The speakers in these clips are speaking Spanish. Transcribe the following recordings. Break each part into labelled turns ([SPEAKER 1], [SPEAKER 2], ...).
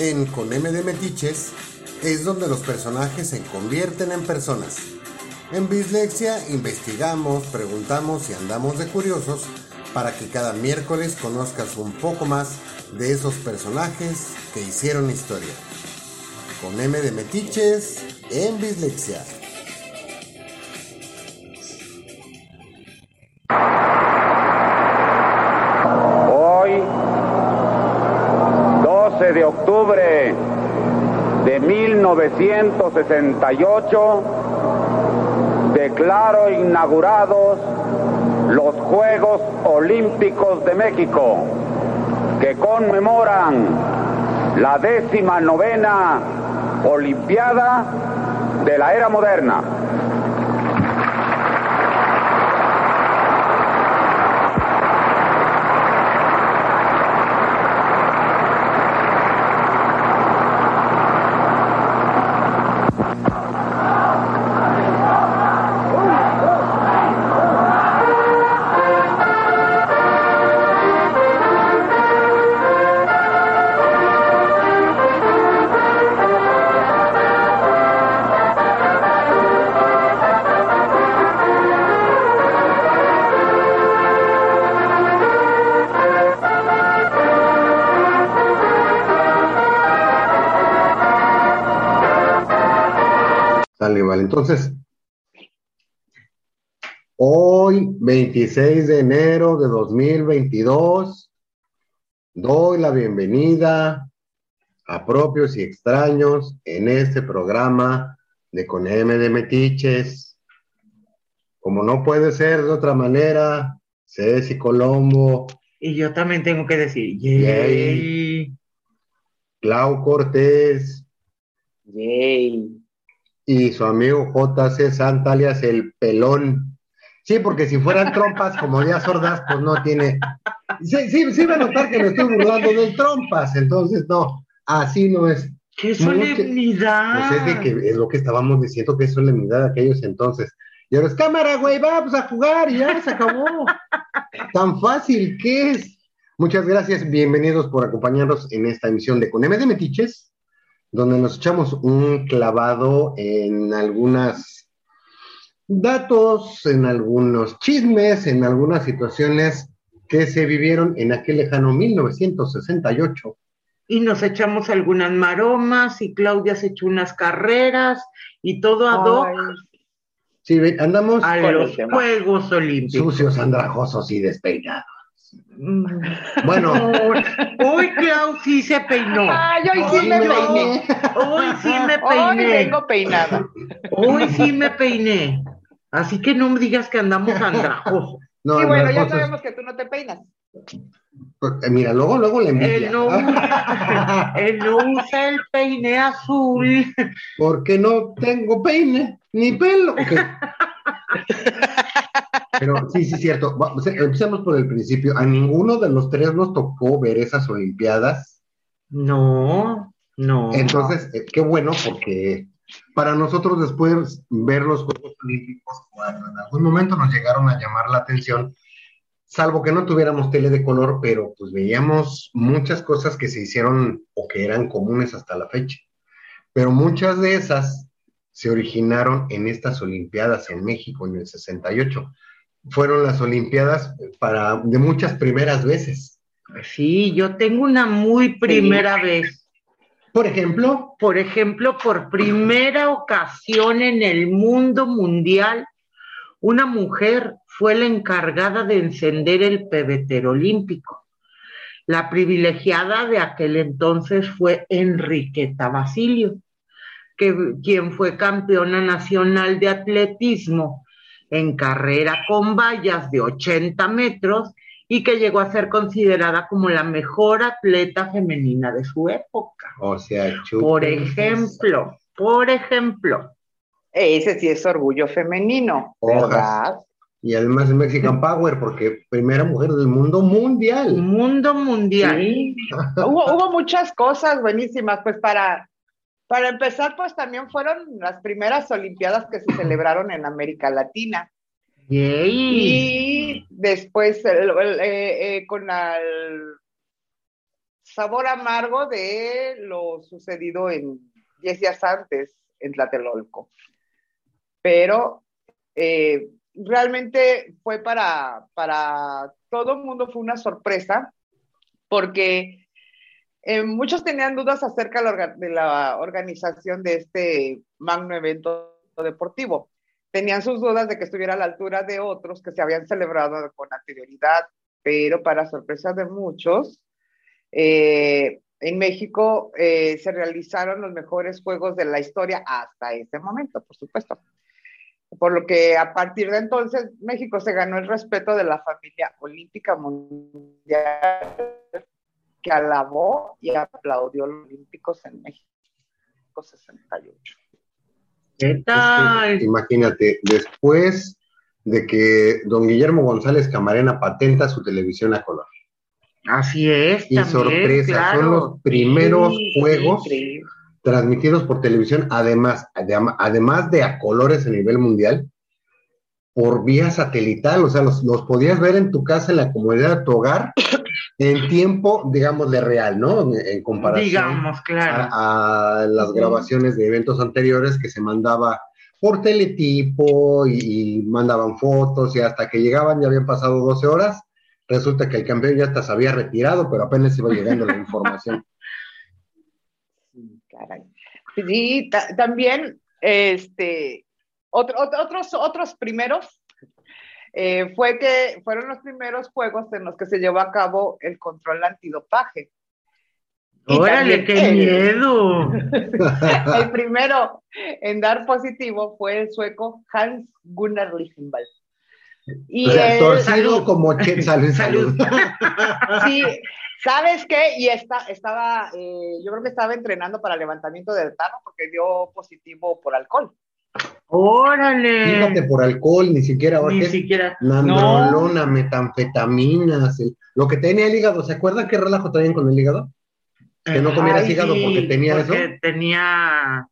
[SPEAKER 1] En Con M de Metiches es donde los personajes se convierten en personas. En Bislexia investigamos, preguntamos y andamos de curiosos para que cada miércoles conozcas un poco más de esos personajes que hicieron historia. Con M de Metiches en Bislexia.
[SPEAKER 2] 1968, declaro inaugurados los Juegos Olímpicos de México, que conmemoran la décima novena Olimpiada de la era moderna.
[SPEAKER 1] Sale, vale. Entonces, hoy, 26 de enero de 2022, doy la bienvenida a propios y extraños en este programa de Con M de Metiches. Como no puede ser de otra manera, Ceci Colombo,
[SPEAKER 3] Y yo también tengo que decir,
[SPEAKER 1] Yay.
[SPEAKER 3] yay.
[SPEAKER 1] Clau Cortés
[SPEAKER 3] Yay.
[SPEAKER 1] Y su amigo JC Santa alias el pelón. Sí, porque si fueran trompas como Díaz Ordaz, pues no tiene. Sí, sí, sí va a notar que me estoy burlando del trompas, entonces no, así no es.
[SPEAKER 3] ¡Qué solemnidad!
[SPEAKER 1] Pues es de que es lo que estábamos diciendo que es solemnidad de aquellos entonces. Y ahora es cámara, güey, vamos a jugar y ya se acabó. Tan fácil que es. Muchas gracias, bienvenidos por acompañarnos en esta emisión de Con M de Metiches, donde nos echamos un clavado en algunas datos, en algunos chismes, en algunas situaciones que se vivieron en aquel lejano 1968.
[SPEAKER 3] Y nos echamos algunas maromas y Claudia se echó unas carreras y todo ad hoc
[SPEAKER 1] Sí, andamos
[SPEAKER 3] a
[SPEAKER 4] con
[SPEAKER 3] los. Juegos Olímpicos.
[SPEAKER 1] sucios, andrajosos y despeinados.
[SPEAKER 3] Mm.
[SPEAKER 1] Bueno,
[SPEAKER 3] Hoy, hoy Clau sí se peinó.
[SPEAKER 4] Ay, hoy sí me peiné.
[SPEAKER 3] Hoy sí me
[SPEAKER 4] Hoy
[SPEAKER 3] peiné.
[SPEAKER 4] vengo peinada.
[SPEAKER 3] Hoy sí me peiné. Así que no me digas que andamos andrajosos.
[SPEAKER 1] no,
[SPEAKER 4] y bueno, ya
[SPEAKER 1] andrajosos.
[SPEAKER 4] sabemos que tú no te peinas.
[SPEAKER 1] Eh, Mira, luego, luego le envidia.
[SPEAKER 3] Él no, usa, él no usa el peine azul.
[SPEAKER 1] Porque no tengo peine ni pelo. Ok. Pero sí, sí, cierto. Vamos, Empecemos por el principio. A ninguno de los tres nos tocó ver esas Olimpiadas.
[SPEAKER 3] No, no.
[SPEAKER 1] Entonces, eh, qué bueno, porque para nosotros después ver los Juegos Olímpicos, cuando en algún momento nos llegaron a llamar la atención, salvo que no tuviéramos tele de color, pero pues veíamos muchas cosas que se hicieron o que eran comunes hasta la fecha. Pero muchas de esas se originaron en estas Olimpiadas en México en el 68. Fueron las Olimpiadas para de muchas primeras veces.
[SPEAKER 3] Sí, yo tengo una muy primera vez.
[SPEAKER 1] Por ejemplo,
[SPEAKER 3] Por ejemplo, por primera ocasión en el mundo mundial, una mujer fue la encargada de encender el pebetero olímpico. La privilegiada de aquel entonces fue Enriqueta Basilio, que, quien fue campeona nacional de atletismo en carrera con vallas de 80 metros y que llegó a ser considerada como la mejor atleta femenina de su época.
[SPEAKER 1] o sea,
[SPEAKER 3] Por
[SPEAKER 1] chúpense
[SPEAKER 3] ejemplo, por ejemplo,
[SPEAKER 4] Ese sí es orgullo femenino. ¿verdad?
[SPEAKER 1] Y además es Mexican Power, porque primera mujer del mundo mundial.
[SPEAKER 3] mundo mundial.
[SPEAKER 4] Sí. hubo, hubo muchas cosas buenísimas, pues para, para empezar, pues también fueron las primeras Olimpiadas que se celebraron en América Latina.
[SPEAKER 3] Yay.
[SPEAKER 4] Y después el- el- eh, eh, con el sabor amargo de lo sucedido en 10 días antes en Tlatelolco. Pero eh, realmente fue para, para todo el mundo fue una sorpresa porque eh, muchos tenían dudas acerca de la organización de este magno evento deportivo. Tenían sus dudas de que estuviera a la altura de otros que se habían celebrado con anterioridad, pero para sorpresa de muchos, eh, en México eh, se realizaron los mejores juegos de la historia hasta ese momento, por supuesto. Por lo que a partir de entonces México se ganó el respeto de la familia olímpica mundial que alabó y aplaudió los olímpicos en México 68.
[SPEAKER 3] ¿Qué tal?
[SPEAKER 1] imagínate, después de que don Guillermo González Camarena patenta su televisión a color.
[SPEAKER 3] Así es.
[SPEAKER 1] Y sorpresa, son los primeros juegos transmitidos por televisión, además, además de a colores a nivel mundial, por vía satelital, o sea, los, podías ver en tu casa, en la comodidad de tu hogar, en tiempo, digamos, de real, ¿no? En comparación
[SPEAKER 3] digamos, claro.
[SPEAKER 1] a, las grabaciones de eventos anteriores que se mandaba por teletipo y, mandaban fotos y hasta que llegaban ya habían pasado 12 horas, resulta que el campeón ya hasta se había retirado, pero apenas iba llegando la información.
[SPEAKER 4] Sí, caray. Sí, también, este, otros, otros primeros eh, fue que fueron los primeros juegos en los que se llevó a cabo el control antidopaje.
[SPEAKER 3] ¡Órale, qué miedo!
[SPEAKER 4] el primero en dar positivo fue el sueco Hans Gunnar Lichtenberg.
[SPEAKER 1] Y o como salud, salud.
[SPEAKER 4] sí, ¿sabes qué? Y esta, estaba, eh, yo creo que estaba entrenando para levantamiento del tarro porque dio positivo por alcohol.
[SPEAKER 3] Órale.
[SPEAKER 1] Fíjate por alcohol, ni siquiera.
[SPEAKER 3] Ni siquiera.
[SPEAKER 1] Nandrolona, metanfetaminas, lo que tenía el hígado. ¿Se acuerdan qué relajo traían con el hígado? Que no comieras hígado porque tenía porque
[SPEAKER 3] eso. Tenía.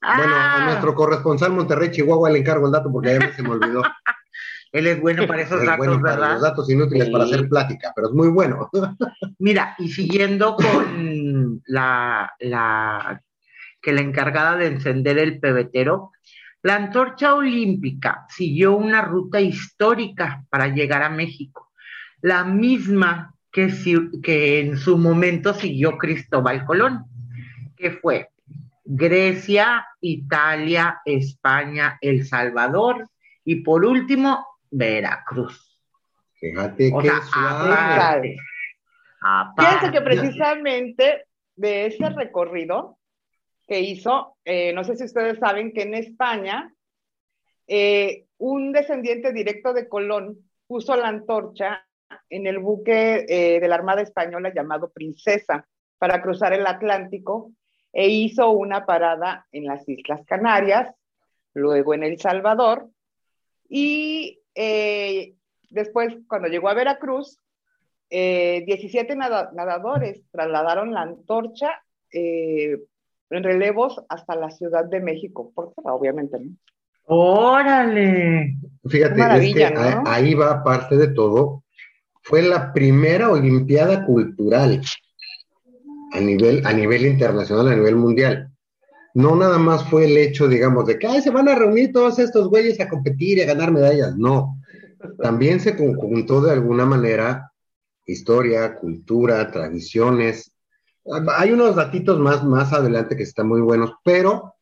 [SPEAKER 1] Bueno, a ah. nuestro corresponsal Monterrey, Chihuahua, le encargo el dato porque a mí se me olvidó.
[SPEAKER 3] Él es bueno para esos datos, bueno para
[SPEAKER 1] los datos inútiles para hacer plática, pero es muy bueno.
[SPEAKER 3] Mira, y siguiendo con la, la que la encargada de encender el pebetero, la antorcha olímpica siguió una ruta histórica para llegar a México, la misma que, que en su momento siguió Cristóbal Colón, que fue Grecia, Italia, España, El Salvador y por último Veracruz.
[SPEAKER 1] Fíjate que
[SPEAKER 4] Fíjense que precisamente de ese recorrido que hizo, eh, no sé si ustedes saben que en España, eh, un descendiente directo de Colón puso la antorcha en el buque eh, de la Armada Española llamado Princesa para cruzar el Atlántico e hizo una parada en las Islas Canarias, luego en El Salvador y después cuando llegó a Veracruz, 17 nadadores trasladaron la antorcha relevos hasta la Ciudad de México, por obviamente, ¿no?
[SPEAKER 3] Órale.
[SPEAKER 1] Fíjate, ahí va parte de todo. Fue la primera Olimpiada cultural a nivel, a nivel internacional, a nivel mundial. No nada más fue el hecho, digamos, de que se van a reunir todos estos güeyes a competir y a ganar medallas. No. También se conjuntó de alguna manera historia, cultura, tradiciones, hay unos datitos más, más adelante que están muy buenos, pero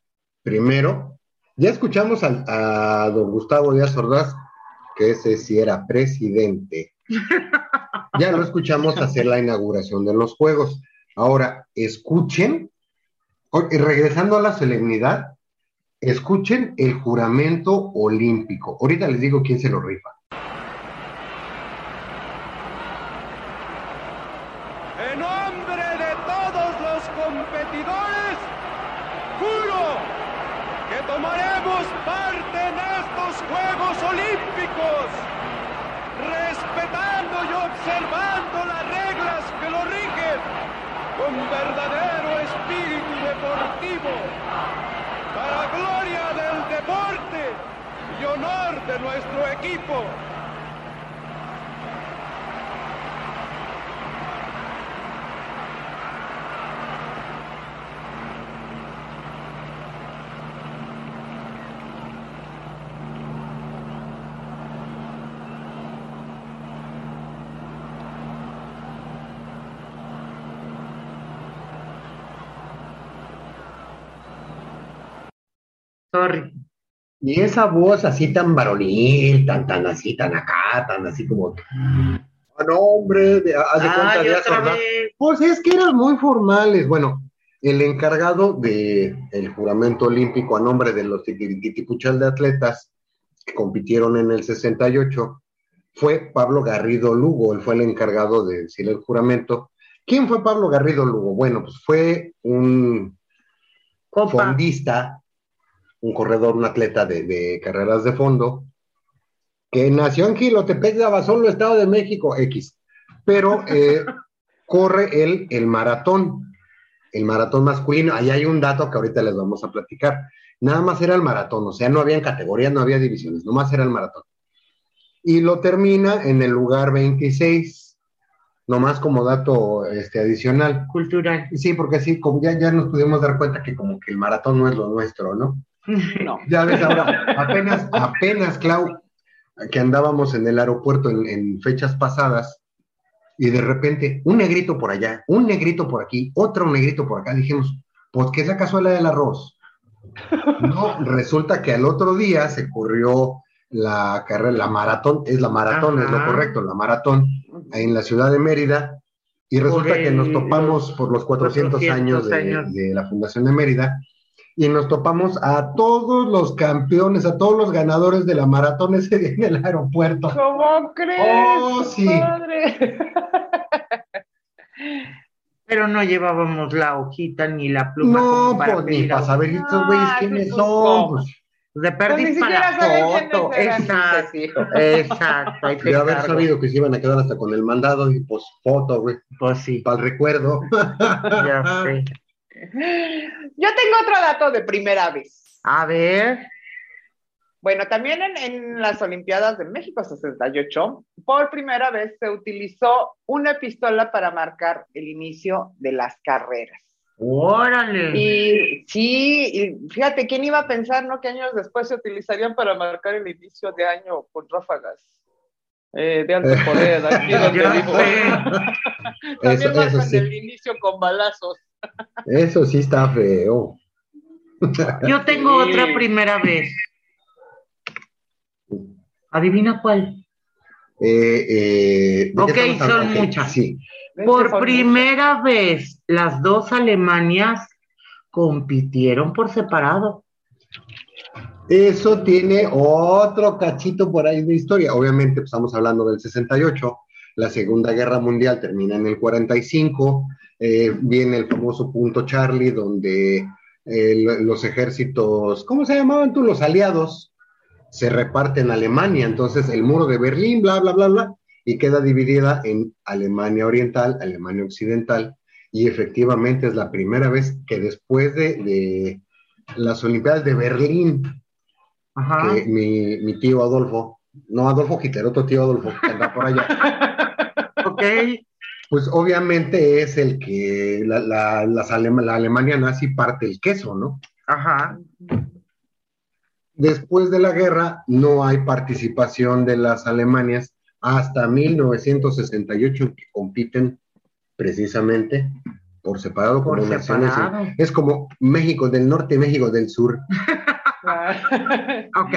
[SPEAKER 1] primero, ya escuchamos a, don Gustavo Díaz Ordaz, que ese sí era presidente. Ya lo escuchamos hacer la inauguración de los Juegos. Ahora, escuchen, y regresando a la solemnidad, escuchen el juramento olímpico. Ahorita les digo quién se lo rifa.
[SPEAKER 5] Observando las reglas que lo rigen con verdadero espíritu deportivo, para gloria del deporte y honor de nuestro equipo.
[SPEAKER 1] Y esa voz así tan varonil, tan, tan así, tan acá, tan así como. Ah, no, hombre, de, haz de cuenta
[SPEAKER 3] Ay,
[SPEAKER 1] de eso. Pues es que eran muy formales. Bueno, el encargado del el juramento olímpico a nombre de los tiquitipuchal de atletas que compitieron en el 68 fue Pablo Garrido Lugo. Él fue el encargado de decir el juramento. ¿Quién fue Pablo Garrido Lugo? Bueno, pues fue un
[SPEAKER 3] Copa.
[SPEAKER 1] fondista, un corredor, un atleta de, de carreras de fondo, que nació en Gilotepec de Abasolo, Estado de México, X, pero eh, corre el, el maratón, el maratón masculino. Ahí hay un dato que ahorita les vamos a platicar. Nada más era el maratón, o sea, no había categorías, no había divisiones, nomás era el maratón. Y lo termina en el lugar 26, nomás como dato este, adicional.
[SPEAKER 3] Cultural.
[SPEAKER 1] Sí, porque sí, como ya, ya nos pudimos dar cuenta que como que el maratón no es lo nuestro, ¿no?
[SPEAKER 4] No.
[SPEAKER 1] Ya ves ahora, apenas, apenas, Clau, que andábamos en el aeropuerto en, en fechas pasadas, y de repente, un negrito por allá, un negrito por aquí, otro negrito por acá, dijimos, pues, ¿qué es la cazuela del arroz? No, resulta que al otro día se corrió la carrera, la maratón, es la maratón, es lo correcto, la maratón, en la ciudad de Mérida, y resulta que nos topamos por los 400,
[SPEAKER 3] 400
[SPEAKER 1] años, de,
[SPEAKER 3] años.
[SPEAKER 1] de la Fundación de Mérida, y nos topamos a todos los campeones, a todos los ganadores de la maratón ese día en el aeropuerto.
[SPEAKER 4] ¿Cómo crees?
[SPEAKER 1] Oh, sí.
[SPEAKER 4] Padre?
[SPEAKER 3] Pero no llevábamos la hojita ni la pluma.
[SPEAKER 1] No,
[SPEAKER 3] para
[SPEAKER 1] pues ni para saber estos güeyes
[SPEAKER 4] Ah,
[SPEAKER 1] quiénes son. Pues,
[SPEAKER 3] De
[SPEAKER 4] Pues
[SPEAKER 3] perdiz para la foto. Exacto. Exacto.
[SPEAKER 1] de haber sabido que se iban a quedar hasta con el mandado y pues foto, güey,
[SPEAKER 3] Pues sí.
[SPEAKER 1] para el recuerdo.
[SPEAKER 3] Ya sé.
[SPEAKER 4] Yo tengo otro dato de primera vez.
[SPEAKER 3] A ver.
[SPEAKER 4] Bueno, también en, en las Olimpiadas de México 68, por primera vez se utilizó una pistola para marcar el inicio de las carreras.
[SPEAKER 3] Órale.
[SPEAKER 4] Y sí, y fíjate, ¿quién iba a pensar, no? Que años después se utilizarían para marcar el inicio de año con ráfagas eh, de alto poder, aquí donde vivo. También marcan
[SPEAKER 1] sí.
[SPEAKER 4] el inicio con balazos.
[SPEAKER 1] Eso sí está feo.
[SPEAKER 3] Yo tengo
[SPEAKER 4] Sí.
[SPEAKER 3] otra primera vez. Adivina cuál.
[SPEAKER 1] Eh, eh, ¿de qué
[SPEAKER 3] Ok, son muchas.
[SPEAKER 1] Sí.
[SPEAKER 3] Por primera vez, las dos Alemanias compitieron por separado.
[SPEAKER 1] Eso tiene otro cachito por ahí de historia. Obviamente, pues, estamos hablando del 68. La Segunda Guerra Mundial termina en el 45. Eh, viene el famoso punto Charlie, donde eh, lo- los ejércitos, ¿cómo se llamaban tú? Los aliados se reparten Alemania. Entonces, el muro de Berlín, bla, bla, bla, bla, y queda dividida en Alemania Oriental, Alemania Occidental. Y efectivamente es la primera vez que después de, de las Olimpiadas de Berlín,
[SPEAKER 3] Ajá.
[SPEAKER 1] que mi, mi tío Adolfo, no Adolfo Hitler, otro tío Adolfo, que anda por allá,
[SPEAKER 3] Ok.
[SPEAKER 1] Pues obviamente es el que la, la, las Alema- la Alemania nazi parte el queso, ¿no?
[SPEAKER 3] Ajá.
[SPEAKER 1] Después de la guerra no hay participación de las Alemanias hasta 1968 que compiten precisamente por separado
[SPEAKER 3] Por
[SPEAKER 1] como naciones. Es como México del Norte, México del Sur.
[SPEAKER 3] Ok.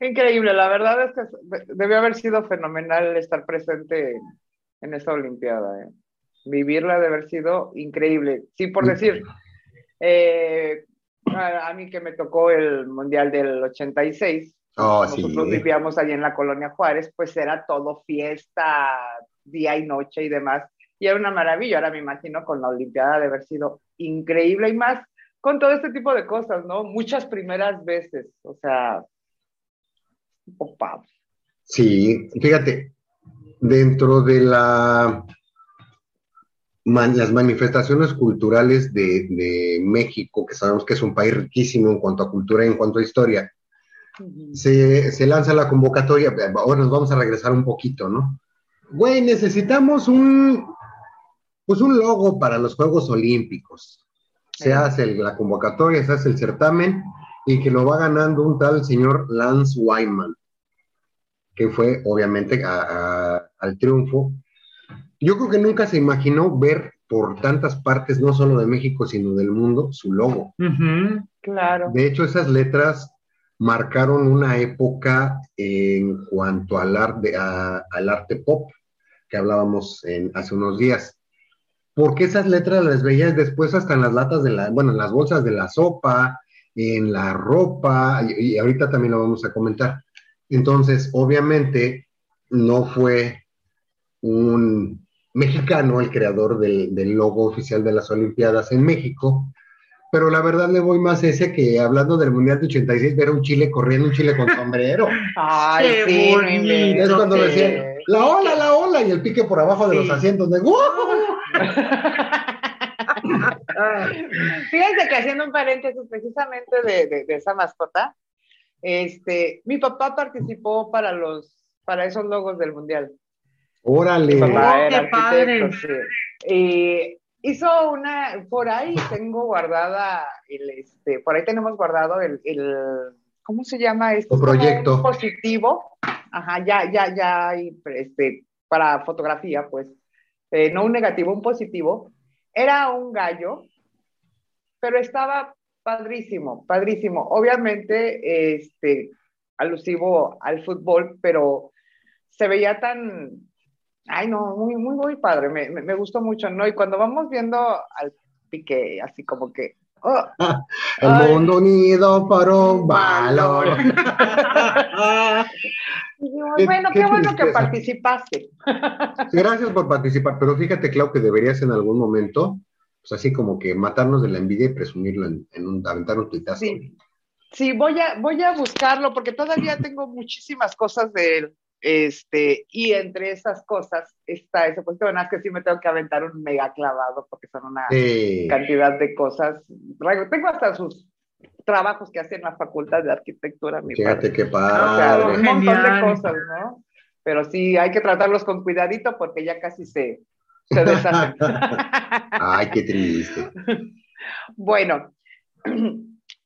[SPEAKER 4] Increíble, la verdad es que debió haber sido fenomenal estar presente en esa Olimpiada. ¿eh? Vivirla debe haber sido increíble. Sí, por decir, eh, a, a mí que me tocó el Mundial del 86,
[SPEAKER 1] Oh,
[SPEAKER 4] nosotros
[SPEAKER 1] sí.
[SPEAKER 4] vivíamos allí en la colonia Juárez, pues era todo fiesta, día y noche y demás. Y era una maravilla. Ahora me imagino con la Olimpiada de haber sido increíble y más con todo este tipo de cosas, ¿no? Muchas primeras veces. O sea, opa.
[SPEAKER 1] Sí, fíjate, dentro de la man- las manifestaciones culturales de, de México, que sabemos que es un país riquísimo en cuanto a cultura y en cuanto a historia, se, se lanza la convocatoria, ahora nos vamos a regresar un poquito, ¿no? Güey, necesitamos un, pues un logo para los Juegos Olímpicos. Se hace el- la convocatoria, se hace el certamen y que lo va ganando un tal señor Lance Wyman, que fue obviamente a- a- al triunfo. Yo creo que nunca se imaginó ver por tantas partes, no solo de México, sino del mundo, su logo.
[SPEAKER 4] Claro.
[SPEAKER 1] De hecho, esas letras marcaron una época en cuanto al arte, a- al arte pop que hablábamos en- hace unos días. Porque esas letras las veías después hasta en las latas de la, bueno, en las bolsas de la sopa, en la ropa, y, y ahorita también lo vamos a comentar. Entonces, obviamente, no fue un mexicano el creador del, del logo oficial de las Olimpiadas en México, pero la verdad le voy más a ese que hablando del Mundial de 86, ver a un chile corriendo, un chile con sombrero.
[SPEAKER 4] Ay,
[SPEAKER 3] Qué bonito.
[SPEAKER 1] Es cuando decían, la ola, la ola, y el pique por abajo de
[SPEAKER 3] Sí.
[SPEAKER 1] los asientos de ¡Uh!
[SPEAKER 4] Fíjense que haciendo un paréntesis precisamente de, de- de esa mascota, este, mi papá participó para los, para esos logos del mundial.
[SPEAKER 1] Órale.
[SPEAKER 4] Mi papá
[SPEAKER 3] Oh,
[SPEAKER 4] era
[SPEAKER 3] qué padre.
[SPEAKER 4] arquitecto, sí. Y hizo una, por ahí tengo guardada el, este, por ahí tenemos guardado el, el ¿cómo se llama esto?
[SPEAKER 1] Un proyecto.
[SPEAKER 4] un positivo, ajá, ya, ya, ya, hay, este, para fotografía, pues, Eh, no un negativo, un positivo. Era un gallo, pero estaba padrísimo, padrísimo. Obviamente, este, alusivo al fútbol, pero se veía tan, ay no, muy, muy, muy padre, me, me, me gustó mucho, ¿no? Y cuando vamos viendo al pique, así como que, oh,
[SPEAKER 1] El
[SPEAKER 4] Ay.
[SPEAKER 1] mundo unido para un valor.
[SPEAKER 4] dijimos,
[SPEAKER 1] Qué-
[SPEAKER 4] bueno,
[SPEAKER 1] qué
[SPEAKER 4] qué, bueno que participaste.
[SPEAKER 1] Gracias por participar, pero fíjate, Clau, que deberías en algún momento, pues así como que matarnos de la envidia y presumirlo en, en un, aventar un tuitazo.
[SPEAKER 4] Sí, sí, voy a, voy a buscarlo porque todavía tengo muchísimas cosas de él. Este, y entre esas cosas está eso, pues bueno, es que sí me tengo que aventar un mega clavado porque son una
[SPEAKER 1] Sí.
[SPEAKER 4] cantidad de cosas. Tengo hasta sus trabajos que hace en la facultad de arquitectura, mi
[SPEAKER 1] Fíjate
[SPEAKER 4] padre.
[SPEAKER 1] qué
[SPEAKER 4] O sea,
[SPEAKER 1] padre.
[SPEAKER 4] un montón de
[SPEAKER 3] Genial.
[SPEAKER 4] cosas, ¿no? Pero sí, hay que tratarlos con cuidadito porque ya casi se, se deshacen.
[SPEAKER 1] Ay, qué triste.
[SPEAKER 4] Bueno,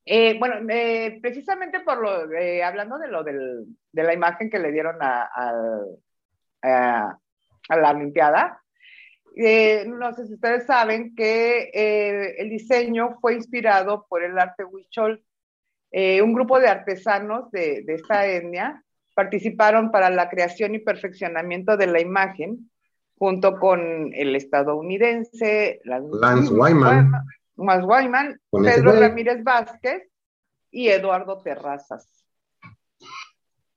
[SPEAKER 4] eh, bueno, eh, precisamente por lo, eh, hablando de lo del, de la imagen que le dieron a, a- a la Olimpiada, eh, no sé si ustedes saben que el diseño fue inspirado por el arte huichol. Un grupo de artesanos de, de esta etnia participaron para la creación y perfeccionamiento de la imagen junto con el estadounidense
[SPEAKER 1] Lance Wyman.
[SPEAKER 4] Lance Wyman, Pedro. Ramírez Vázquez y Eduardo Terrazas.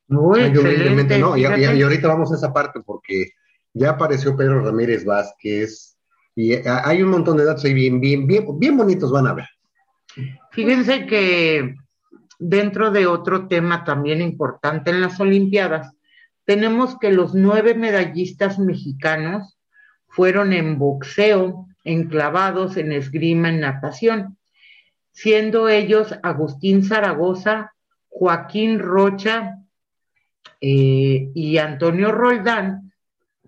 [SPEAKER 3] Muy
[SPEAKER 1] humildemente,
[SPEAKER 3] excelente.
[SPEAKER 1] no, y, y-
[SPEAKER 3] fíjate.
[SPEAKER 1] y ahorita vamos a esa parte porque ya apareció Pedro Ramírez Vázquez y eh, hay un montón de datos ahí bien, bien, bien, bien bonitos van a ver.
[SPEAKER 3] Fíjense que dentro de otro tema también importante en las Olimpiadas, tenemos que los nueve medallistas mexicanos fueron en boxeo, en clavados, en esgrima, en natación, siendo ellos Agustín Zaragoza, Joaquín Rocha eh, y Antonio Roldán,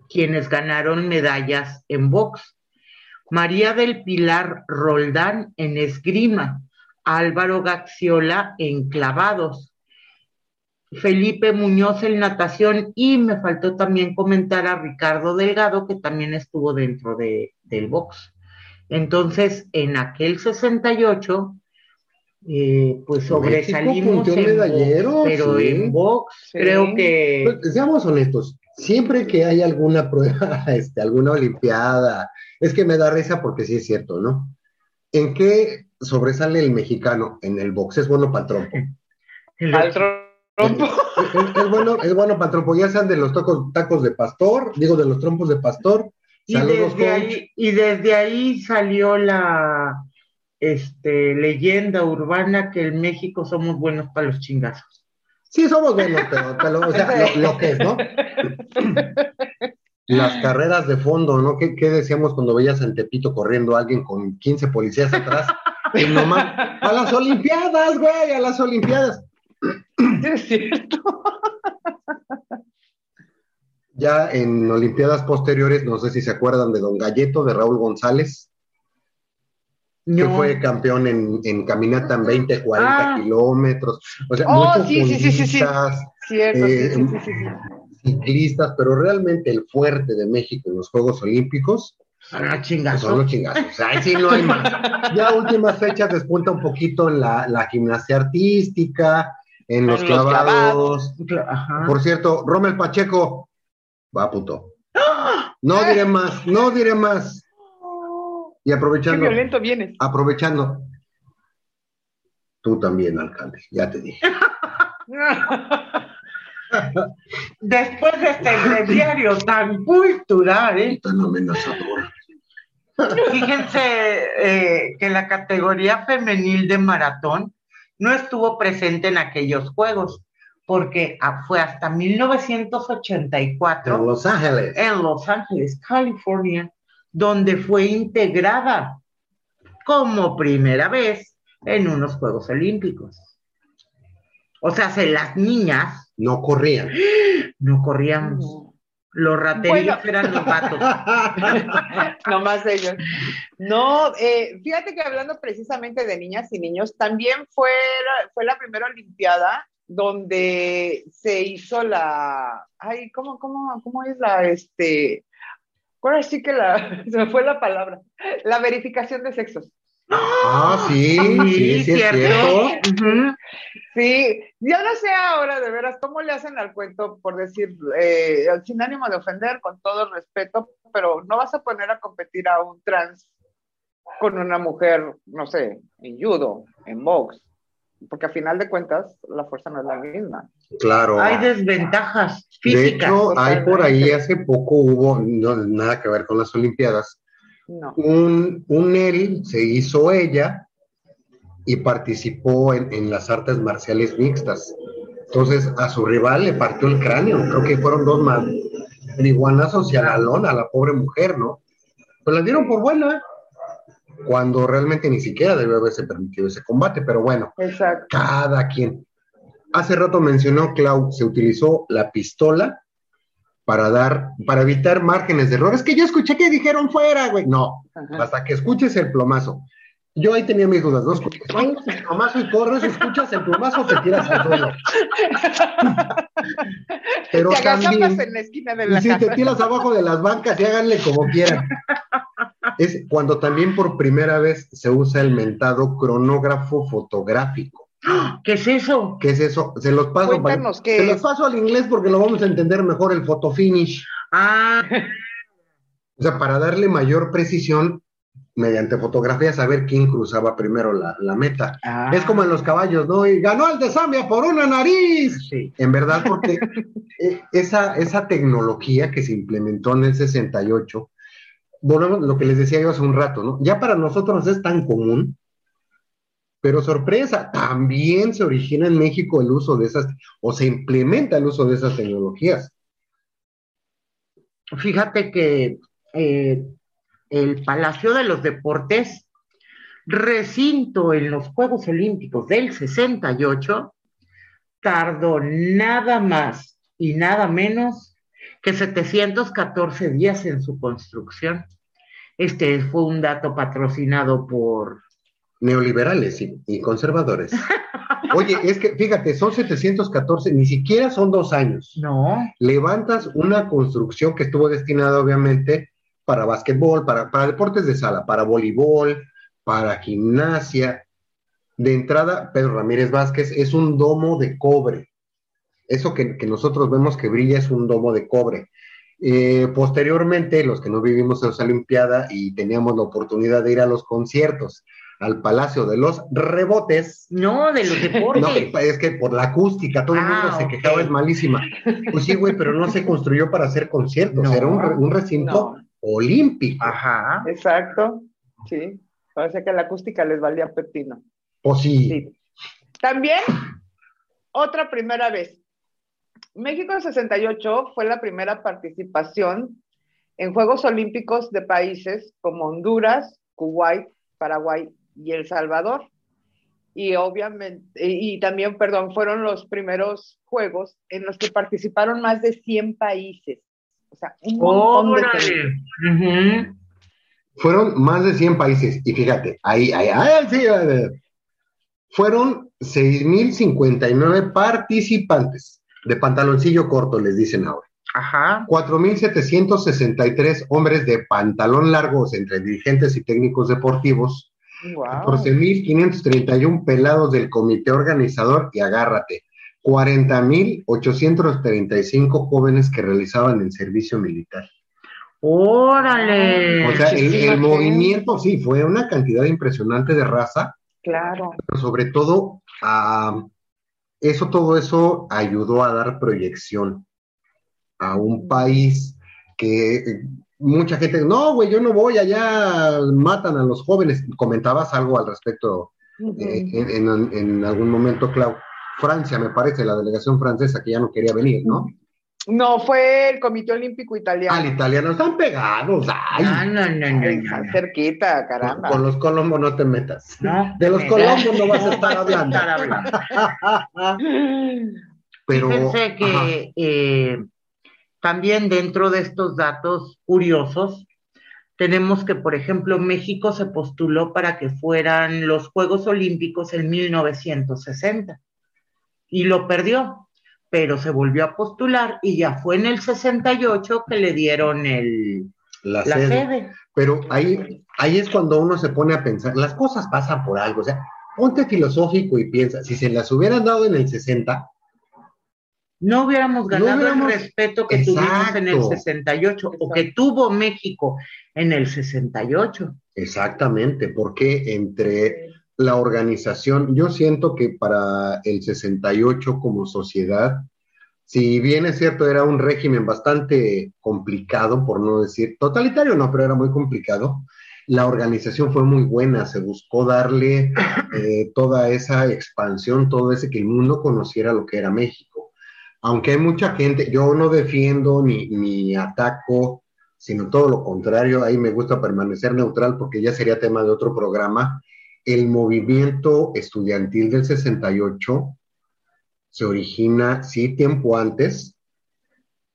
[SPEAKER 3] quienes ganaron medallas en box. María del Pilar Roldán en esgrima, Álvaro Gaxiola en clavados, Felipe Muñoz en natación y me faltó también comentar a Ricardo Delgado que también estuvo dentro de, del box. Entonces, en aquel 68, eh, pues sobresalimos
[SPEAKER 1] medallero,
[SPEAKER 3] box, pero
[SPEAKER 1] sí.
[SPEAKER 3] en box
[SPEAKER 4] Sí.
[SPEAKER 3] creo que...
[SPEAKER 1] Pues, seamos honestos, siempre que hay alguna prueba, este, alguna olimpiada, es que me da risa porque sí es cierto, ¿no? ¿En qué sobresale el mexicano? En el box, es bueno para el trompo.
[SPEAKER 4] Al trompo.
[SPEAKER 1] Es, es- es bueno, es bueno para el trompo, ya sean de los tacos, tacos de pastor, digo de los trompos de pastor.
[SPEAKER 3] Y
[SPEAKER 1] Saludos,
[SPEAKER 3] desde, ahí, y desde ahí salió la este, leyenda urbana que en México somos buenos para los chingazos.
[SPEAKER 1] Sí, somos buenos, pero, pero, o sea, lo, lo que es, ¿no? Las carreras de fondo, ¿no? ¿Qué, qué decíamos cuando veías en Tepito corriendo a alguien con 15 policías atrás? Y nomás, a las Olimpiadas, güey, a las Olimpiadas.
[SPEAKER 4] Es cierto.
[SPEAKER 1] Ya en Olimpiadas posteriores, no sé si se acuerdan de Don Galleto, de Raúl González, que fue campeón en, en caminata en 20, 40
[SPEAKER 3] Ah.
[SPEAKER 1] kilómetros. O sea,
[SPEAKER 4] Oh,
[SPEAKER 1] muchos
[SPEAKER 4] sí, sí, sí, sí, sí.
[SPEAKER 1] fundistas,
[SPEAKER 4] Cierto, sí,
[SPEAKER 1] Eh,
[SPEAKER 4] sí, sí, sí, sí.
[SPEAKER 1] ciclistas, pero realmente el fuerte de México en los Juegos Olímpicos
[SPEAKER 3] Son los
[SPEAKER 1] Son
[SPEAKER 3] chingazos.
[SPEAKER 1] los chingazos. Ahí sí no hay más. Ya últimas fechas despunta un poquito en la, la gimnasia artística, en los
[SPEAKER 4] En los
[SPEAKER 1] clavados.
[SPEAKER 3] Ajá.
[SPEAKER 1] Por cierto, Rommel Pacheco, va puto. No diré más, no diré más. Y
[SPEAKER 4] Qué
[SPEAKER 1] aprovechando,
[SPEAKER 4] violento vienes.
[SPEAKER 1] aprovechando, tú también, alcalde, ya te dije.
[SPEAKER 3] Después de este diario tan cultural, ¿eh?
[SPEAKER 1] Tan amenazador.
[SPEAKER 3] Fíjense eh, que la categoría femenil de maratón no estuvo presente en aquellos juegos, porque ah, fue hasta 1984
[SPEAKER 1] En Los Ángeles.
[SPEAKER 3] en Los Ángeles, California, donde fue integrada como primera vez en unos Juegos Olímpicos. O sea, se las niñas
[SPEAKER 1] No corrían.
[SPEAKER 3] no corríamos. Los raterillos
[SPEAKER 4] Bueno.
[SPEAKER 3] eran los vatos.
[SPEAKER 4] No más ellos. No, eh, fíjate que hablando precisamente de niñas y niños, también fue la, fue la primera Olimpiada donde se hizo la, ay, ¿cómo, cómo, cómo es la, este, ahora sí que la, se me fue la palabra, la verificación de sexos.
[SPEAKER 1] Ah, sí, sí, sí, es cierto.
[SPEAKER 3] Ujú.
[SPEAKER 4] Sí, yo no sé ahora de veras cómo le hacen al cuento, por decir, eh, sin ánimo de ofender, con todo respeto, pero no vas a poner a competir a un trans con una mujer, no sé, en judo, en box, porque a final de cuentas la fuerza no es la misma.
[SPEAKER 1] Claro.
[SPEAKER 3] Hay desventajas
[SPEAKER 1] De
[SPEAKER 3] físicas.
[SPEAKER 1] hecho, hay por ahí hace poco hubo, no, nada que ver con las Olimpiadas,
[SPEAKER 4] No.
[SPEAKER 1] un, un se hizo ella y participó en, en las artes marciales mixtas. Entonces a su rival le partió el cráneo, creo que fueron dos más marihuanazos y a la lona, a la pobre mujer, ¿no? Pues la dieron por buena, cuando realmente ni siquiera debió haberse permitido ese combate, pero bueno,
[SPEAKER 4] Exacto.
[SPEAKER 1] cada quien. Hace rato mencionó Clau, se utilizó la pistola para dar, para evitar márgenes de error. Es que yo escuché que dijeron fuera, güey. No,
[SPEAKER 4] Ajá.
[SPEAKER 1] hasta que escuches el plomazo. Yo ahí tenía mis dudas, ¿no? Escuchas el plomazo y corres, escuchas el plomazo, te tiras al suelo. Pero
[SPEAKER 4] Te
[SPEAKER 1] también,
[SPEAKER 4] en la esquina de la
[SPEAKER 1] sí, te
[SPEAKER 4] casa.
[SPEAKER 1] tiras abajo de las bancas y háganle como quieran. Es cuando también por primera vez se usa el mentado cronógrafo fotográfico.
[SPEAKER 3] ¿Qué es eso?
[SPEAKER 1] ¿Qué es eso? Se los paso, para-
[SPEAKER 4] Cuéntanos qué
[SPEAKER 1] se los paso al inglés porque lo vamos a entender mejor el fotofinish.
[SPEAKER 3] Ah,
[SPEAKER 1] O sea, para darle mayor precisión mediante fotografía, saber quién cruzaba primero la, la meta.
[SPEAKER 3] ah.
[SPEAKER 1] Es como en los caballos, ¿no? Y ganó el de Zambia por una nariz.
[SPEAKER 3] Sí.
[SPEAKER 1] En verdad, porque eh, esa, esa tecnología que se implementó en el 68, volvemos a lo que les decía yo hace un rato, ¿no? Ya para nosotros es tan común, pero sorpresa, también se origina en México el uso de esas, o se implementa el uso de esas tecnologías.
[SPEAKER 3] Fíjate que eh, el Palacio de los Deportes, recinto en los Juegos Olímpicos del 68, tardó nada más y nada menos que 714 días en su construcción. Este fue un dato patrocinado por...
[SPEAKER 1] Neoliberales y, y conservadores. Oye, es que fíjate, son 714, ni siquiera son dos años.
[SPEAKER 3] No,
[SPEAKER 1] levantas una construcción que estuvo destinada obviamente para básquetbol, para, para deportes de sala, para voleibol, para gimnasia. De entrada, Pedro Ramírez Vázquez es un domo de cobre. Eso que, que nosotros vemos que brilla es un domo de cobre. Eh, posteriormente, los que no vivimos en esa Olimpiada y teníamos la oportunidad de ir a los conciertos al Palacio de los Rebotes,
[SPEAKER 3] no, de los deportes.
[SPEAKER 1] no, es que por la acústica, todo el
[SPEAKER 3] Ah,
[SPEAKER 1] mundo se quejaba, es malísima. Pues sí, güey, pero no se construyó para hacer conciertos,
[SPEAKER 3] No.
[SPEAKER 1] era un, un recinto
[SPEAKER 4] No.
[SPEAKER 1] olímpico.
[SPEAKER 3] Ajá.
[SPEAKER 4] Exacto. Sí. Parece que la acústica les valía pepino.
[SPEAKER 1] Pues sí,
[SPEAKER 4] Sí. También, otra primera vez. México en 68 fue la primera participación en Juegos Olímpicos de países como Honduras, Kuwait, Paraguay y El Salvador. Y obviamente, y, también, perdón, fueron los primeros Juegos en los que participaron más de 100 países. O sea, un montón de.
[SPEAKER 3] Órale. Ujú.
[SPEAKER 1] fueron más de 100 países. Y fíjate, ahí, ahí, ahí, sí, a ver. fueron 6.059 participantes de pantaloncillo corto, les dicen ahora.
[SPEAKER 3] Ajá.
[SPEAKER 1] 4.763 hombres de pantalón largos entre dirigentes y técnicos deportivos,
[SPEAKER 4] Wow.
[SPEAKER 1] 14.531 pelados del comité organizador y agárrate, 40.835 jóvenes que realizaban el servicio militar.
[SPEAKER 3] Órale.
[SPEAKER 1] O sea, el, movimiento sí fue una cantidad impresionante de raza,
[SPEAKER 4] Claro.
[SPEAKER 1] pero sobre todo a eso, todo eso ayudó a dar proyección a un país que eh, mucha gente, no, güey, yo no voy, allá matan a los jóvenes. Comentabas algo al respecto eh, en, en- en algún momento, Clau. Francia, me parece, la delegación francesa que ya no quería venir, ¿no?
[SPEAKER 4] No, fue el Comité Olímpico
[SPEAKER 1] Al
[SPEAKER 4] Italiano.
[SPEAKER 1] italiano, están pegados, ay,
[SPEAKER 3] No, no, no, no,
[SPEAKER 4] Ay,
[SPEAKER 3] no,
[SPEAKER 4] están cerquita, caramba.
[SPEAKER 1] con los colombos no te metas.
[SPEAKER 3] No,
[SPEAKER 1] De los
[SPEAKER 3] me-
[SPEAKER 1] colombos no vas a estar
[SPEAKER 3] no
[SPEAKER 1] hablando.
[SPEAKER 3] estar hablando.
[SPEAKER 1] Pero,
[SPEAKER 3] Fíjense
[SPEAKER 1] ajá.
[SPEAKER 3] que eh, también dentro de estos datos curiosos, tenemos que, por ejemplo, México se postuló para que fueran los Juegos Olímpicos en 1960 y lo perdió, pero se volvió a postular y ya fue en el 68 que le dieron el,
[SPEAKER 1] la,
[SPEAKER 3] la
[SPEAKER 1] sede.
[SPEAKER 3] sede.
[SPEAKER 1] Pero ahí, ahí es cuando uno se pone a pensar, las cosas pasan por algo, o sea, ponte filosófico y piensa, si se las hubieran dado en el 60,
[SPEAKER 3] No hubiéramos ganado
[SPEAKER 1] hubiéramos-
[SPEAKER 3] el respeto que tuvimos en el
[SPEAKER 1] Exacto.
[SPEAKER 3] 68 o que tuvo México en el 68.
[SPEAKER 1] exactamente, porque entre la organización, yo siento que para el 68 como sociedad, si bien es cierto, era un régimen bastante complicado, por no decir totalitario, no, pero era muy complicado. La organización fue muy buena, se buscó darle eh, toda esa expansión, todo ese que el mundo conociera lo que era México. Aunque hay mucha gente, yo no defiendo ni, ni ataco, sino todo lo contrario, ahí me gusta permanecer neutral porque ya sería tema de otro programa. El movimiento estudiantil del 68 se origina, sí, tiempo antes,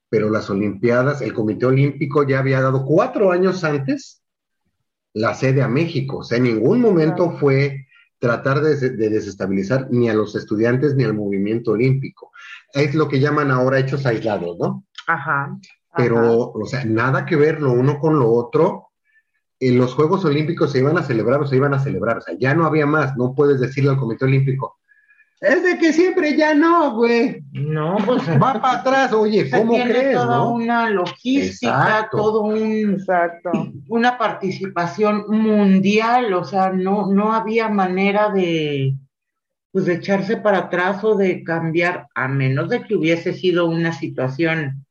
[SPEAKER 1] pero las Olimpiadas, el Comité Olímpico ya había dado cuatro años antes la sede a México. O sea, en ningún momento fue tratar de, de desestabilizar ni a los estudiantes ni al movimiento olímpico. Es lo que llaman ahora hechos aislados, ¿no?
[SPEAKER 3] Ajá.
[SPEAKER 1] Pero, o sea, nada que ver lo uno con lo otro. En los Juegos Olímpicos se iban a celebrar o se iban a celebrar. O sea, ya no había más. No puedes decirle al Comité Olímpico, es de que siempre ya no, güey.
[SPEAKER 3] No, pues
[SPEAKER 1] Va para atrás. Oye, ¿cómo
[SPEAKER 3] tiene
[SPEAKER 1] crees,
[SPEAKER 3] toda
[SPEAKER 1] no?
[SPEAKER 3] una logística,
[SPEAKER 1] Exacto.
[SPEAKER 3] todo un
[SPEAKER 4] Exacto.
[SPEAKER 3] una participación mundial, o sea, no, no había manera de, pues, de echarse para atrás o de cambiar, a menos de que hubiese sido una situación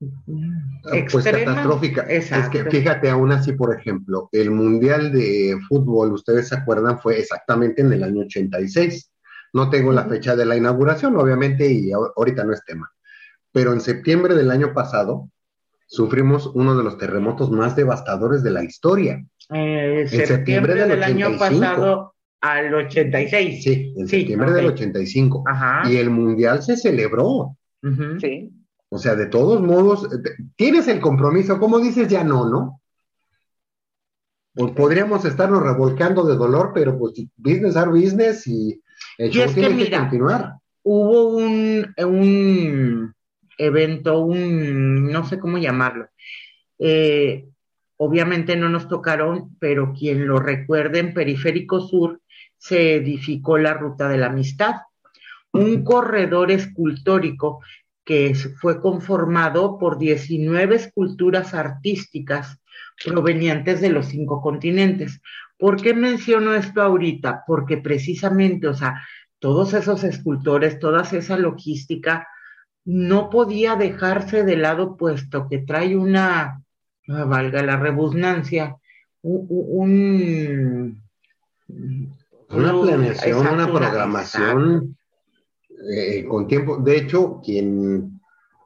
[SPEAKER 3] mm,
[SPEAKER 1] Pues
[SPEAKER 3] extrema.
[SPEAKER 1] catastrófica. Es
[SPEAKER 3] Exacto.
[SPEAKER 1] que fíjate, aún así, por ejemplo, el Mundial de Fútbol, ustedes se acuerdan, fue exactamente en el año 86. No tengo la fecha de la inauguración, obviamente, y ahor- ahorita no es tema. Pero en septiembre del año pasado sufrimos uno de los terremotos más devastadores de la historia.
[SPEAKER 3] Eh,
[SPEAKER 1] En
[SPEAKER 3] septiembre,
[SPEAKER 1] septiembre del
[SPEAKER 3] del año
[SPEAKER 1] 85.
[SPEAKER 3] pasado al 86.
[SPEAKER 1] Sí, en
[SPEAKER 3] Sí,
[SPEAKER 1] septiembre
[SPEAKER 3] ok.
[SPEAKER 1] del 85.
[SPEAKER 3] Ajá.
[SPEAKER 1] Y el Mundial se celebró.
[SPEAKER 4] Sí.
[SPEAKER 1] O sea, de todos modos, eh, tienes el compromiso, como dices, ya no, ¿no? Pues podríamos estarnos revolcando de dolor, pero pues business are business y el
[SPEAKER 3] Y
[SPEAKER 1] show
[SPEAKER 3] es que
[SPEAKER 1] tiene que
[SPEAKER 3] mira,
[SPEAKER 1] continuar.
[SPEAKER 3] hubo un, un evento, un, no sé cómo llamarlo. Eh, obviamente no nos tocaron, pero quien lo recuerde, en Periférico Sur se edificó la Ruta de la Amistad, un corredor escultórico que fue conformado por 19 esculturas artísticas provenientes de los cinco continentes. ¿Por qué menciono esto ahorita? Porque precisamente, o sea, todos esos escultores, toda esa logística, no podía dejarse de lado puesto que trae una, valga la redundancia, un, un-
[SPEAKER 1] Una
[SPEAKER 3] un-
[SPEAKER 1] planeación,
[SPEAKER 3] exacto,
[SPEAKER 1] una programación eh, con tiempo. De hecho, quien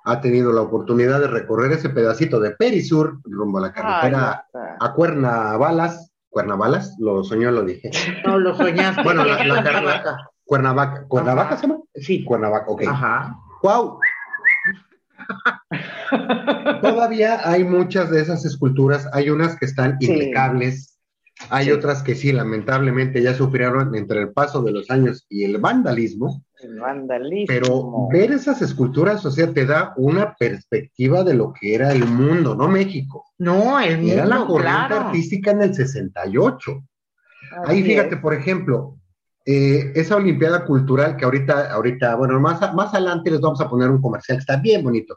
[SPEAKER 1] ha tenido la oportunidad de recorrer ese pedacito de Perisur rumbo a la carretera a Cuernavalas, Cuernavalas, lo soñó, lo dije.
[SPEAKER 3] No lo soñaste.
[SPEAKER 1] Bueno, la- la-
[SPEAKER 3] Cuernavaca.
[SPEAKER 1] Cuernavaca, ¿Cuernavaca
[SPEAKER 3] Ajá.
[SPEAKER 1] se llama?
[SPEAKER 3] Sí.
[SPEAKER 1] Cuernavaca, ok.
[SPEAKER 3] Ajá.
[SPEAKER 1] ¡Guau! Todavía hay muchas de esas esculturas, hay unas que están
[SPEAKER 4] Sí.
[SPEAKER 1] impecables, hay
[SPEAKER 4] Sí.
[SPEAKER 1] otras que sí, lamentablemente ya sufrieron entre el paso de los años y el vandalismo,
[SPEAKER 4] El vandalismo.
[SPEAKER 1] Pero ver esas esculturas, o sea, te da una perspectiva de lo que era el mundo, no México.
[SPEAKER 3] No, el mundo,
[SPEAKER 1] Era la corriente
[SPEAKER 3] claro.
[SPEAKER 1] artística en el 68. Ahí
[SPEAKER 4] Así
[SPEAKER 1] fíjate,
[SPEAKER 4] es.
[SPEAKER 1] por ejemplo, eh, esa Olimpiada Cultural que ahorita, ahorita, bueno, más, a- más adelante les vamos a poner un comercial que está bien bonito.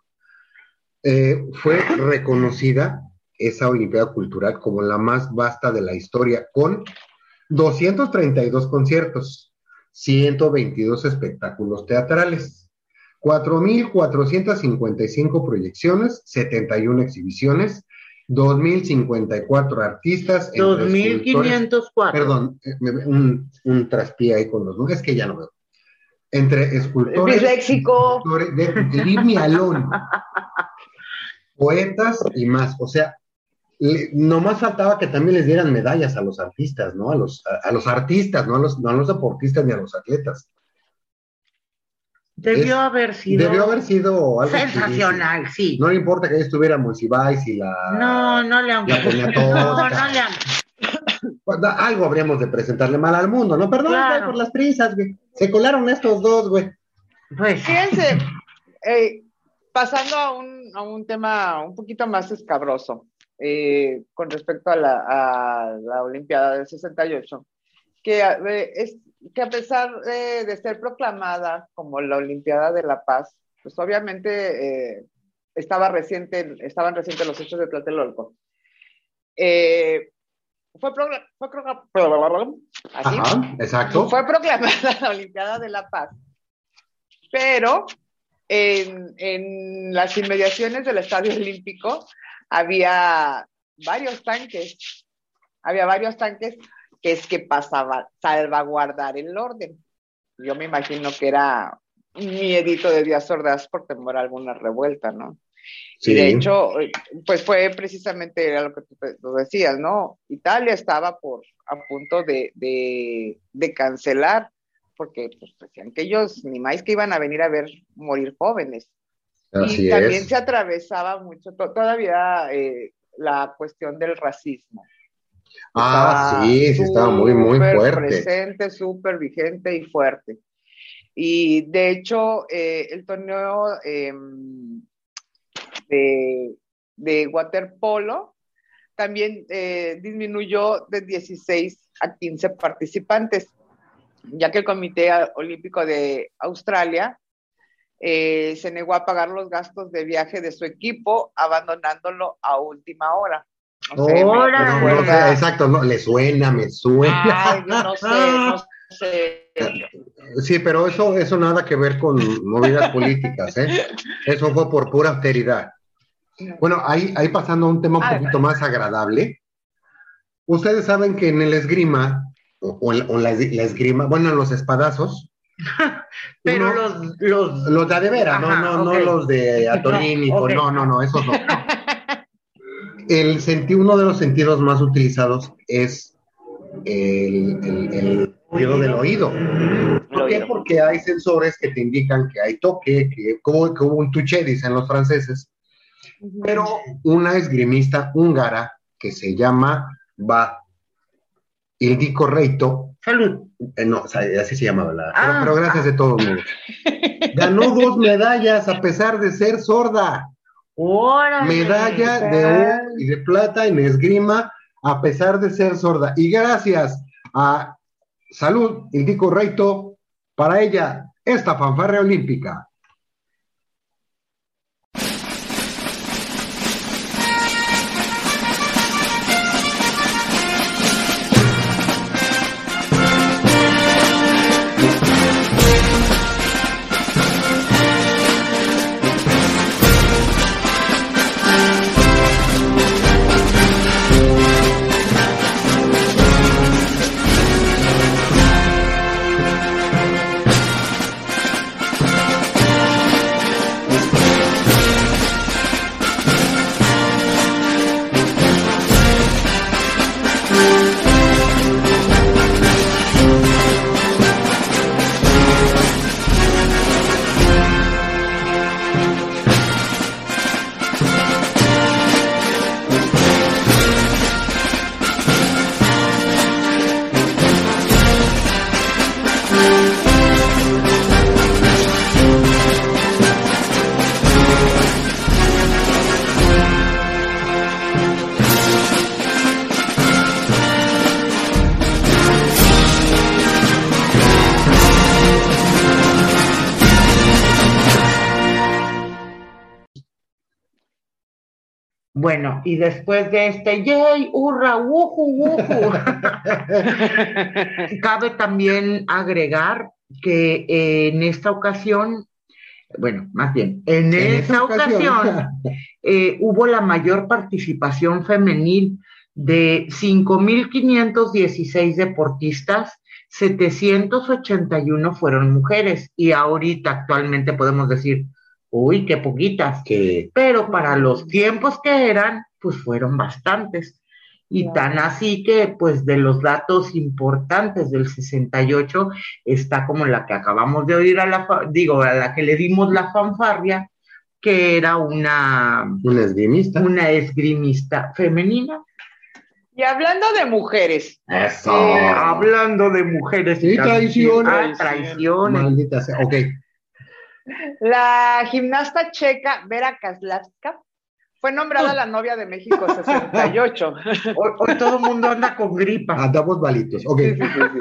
[SPEAKER 1] Eh, fue reconocida esa Olimpiada Cultural como la más vasta de la historia, con 232 conciertos, 122 espectáculos teatrales, 4.455 proyecciones, 71 exhibientes, 2.054 artistas, entre escultores-
[SPEAKER 3] 2504.
[SPEAKER 1] Perdón, un, un traspié ahí con los números, es que ya no veo. Entre escultores,
[SPEAKER 4] Disléxico.
[SPEAKER 1] escultores de, alone. poetas y más. O sea, le- nomás faltaba que también les dieran medallas a los artistas, ¿no? A los, a, a los artistas, no a los, no a los deportistas ni a los atletas.
[SPEAKER 3] Debió
[SPEAKER 1] es-
[SPEAKER 3] haber sido
[SPEAKER 1] Debió haber sido algo
[SPEAKER 3] sensacional, sí.
[SPEAKER 1] No le importa que ahí estuviera Monsiváis y la...
[SPEAKER 3] No, no le han
[SPEAKER 1] La.
[SPEAKER 3] No, no le han
[SPEAKER 1] algo habríamos de presentarle mal al mundo, ¿no? Perdón,
[SPEAKER 3] Claro.
[SPEAKER 1] güey, por las prisas, güey. Se colaron estos dos, güey.
[SPEAKER 3] Pues
[SPEAKER 4] Fíjense, eh, pasando a un, a un tema un poquito más escabroso eh, con respecto a la, a la Olimpiada del 68, que, eh, es, que a pesar de, de ser proclamada como la Olimpiada de la Paz, pues obviamente eh, estaba reciente, estaban recientes los hechos de Tlatelolco. Eh, fue, fue así,
[SPEAKER 1] Ajá, exacto.
[SPEAKER 4] fue proclamada la Olimpiada de la Paz, pero en, en las inmediaciones del Estadio Olímpico había varios tanques, había varios tanques que es que pasaba salvaguardar el orden. Yo me imagino que era un miedito de Díaz Ordaz por temor a alguna revuelta, ¿no? Y de hecho, pues fue precisamente era lo que tú, tú decías, ¿no? Italia estaba por a punto de, de, de cancelar, porque pues, decían que ellos ni más que iban a venir a ver morir jóvenes.
[SPEAKER 1] Así
[SPEAKER 4] y también
[SPEAKER 1] es.
[SPEAKER 4] se atravesaba mucho, to- todavía eh, la cuestión del racismo.
[SPEAKER 1] Ah, sí, sí, estaba muy, muy fuerte.
[SPEAKER 4] Presente, súper vigente y fuerte. Y de hecho, eh, el torneo eh, de, de waterpolo también eh, disminuyó de 16 a 15 participantes, ya que el Comité Olímpico de Australia eh, se negó a pagar los gastos de viaje de su equipo, abandonándolo a última hora. No sé, me recuerda-
[SPEAKER 1] exacto, no, le suena, me suena.
[SPEAKER 4] Ay, no sé, no sé.
[SPEAKER 1] Sí, pero eso, eso nada que ver con movidas políticas, ¿eh? Eso fue por pura austeridad. Bueno, ahí, ahí pasando a un tema un poquito más agradable. Ustedes saben que en el esgrima, o, o en- o la esgrima, bueno, en los espadazos.
[SPEAKER 3] Pero
[SPEAKER 1] uno-
[SPEAKER 3] los, los,
[SPEAKER 1] Los de a de veras, no, no,
[SPEAKER 3] ok.
[SPEAKER 1] no los de Atolín y
[SPEAKER 3] No,
[SPEAKER 1] no, no, esos no. El senti- uno de los sentidos más utilizados es el, el, el sentido del oído. ¿Por qué?
[SPEAKER 4] oído.
[SPEAKER 1] Porque hay sensores que te indican que hay toque, que, como, hubo un touché, dicen los franceses, pero una esgrimista húngara que se llama Va Ildiko Reito,
[SPEAKER 3] salud.
[SPEAKER 1] Eh, no, o sea, así se llamaba la, pero,
[SPEAKER 3] Ah.
[SPEAKER 1] pero gracias de todos modos. Ganó dos medallas a pesar de ser sorda.
[SPEAKER 3] Órale.
[SPEAKER 1] Medalla de oro y de plata en esgrima a pesar de ser sorda. Y gracias a Salud, Ildiko Reito, para ella, esta fanfarria olímpica.
[SPEAKER 3] Bueno, y después de este, yay, hurra, wuju, wuju, cabe también agregar que eh, en esta ocasión, bueno, más bien, en,
[SPEAKER 1] En
[SPEAKER 3] esta
[SPEAKER 1] esta
[SPEAKER 3] ocasión,
[SPEAKER 1] ocasión.
[SPEAKER 3] eh, hubo la mayor participación femenil de 5.516 deportistas, 781 fueron mujeres y ahorita actualmente podemos decir, uy, qué poquitas,
[SPEAKER 1] Que
[SPEAKER 3] pero para los tiempos que eran, pues fueron bastantes. Y tan así que, pues, de los datos importantes del 68 está como la que acabamos de oír a la, digo, a la que le dimos la fanfarria, que era una,
[SPEAKER 1] un esgrimista.
[SPEAKER 3] una esgrimista femenina.
[SPEAKER 4] Y hablando de mujeres,
[SPEAKER 1] Eso.
[SPEAKER 4] Eh,
[SPEAKER 3] Hablando de mujeres
[SPEAKER 1] Y traiciones.
[SPEAKER 3] Ah, traiciones.
[SPEAKER 1] Maldita sea. Ok.
[SPEAKER 4] La gimnasta checa Vera Kaslavska fue nombrada la novia de México 68.
[SPEAKER 3] Hoy, hoy todo el mundo anda con gripa.
[SPEAKER 1] Andamos balitos. Ok.
[SPEAKER 4] Sí, sí, sí, sí.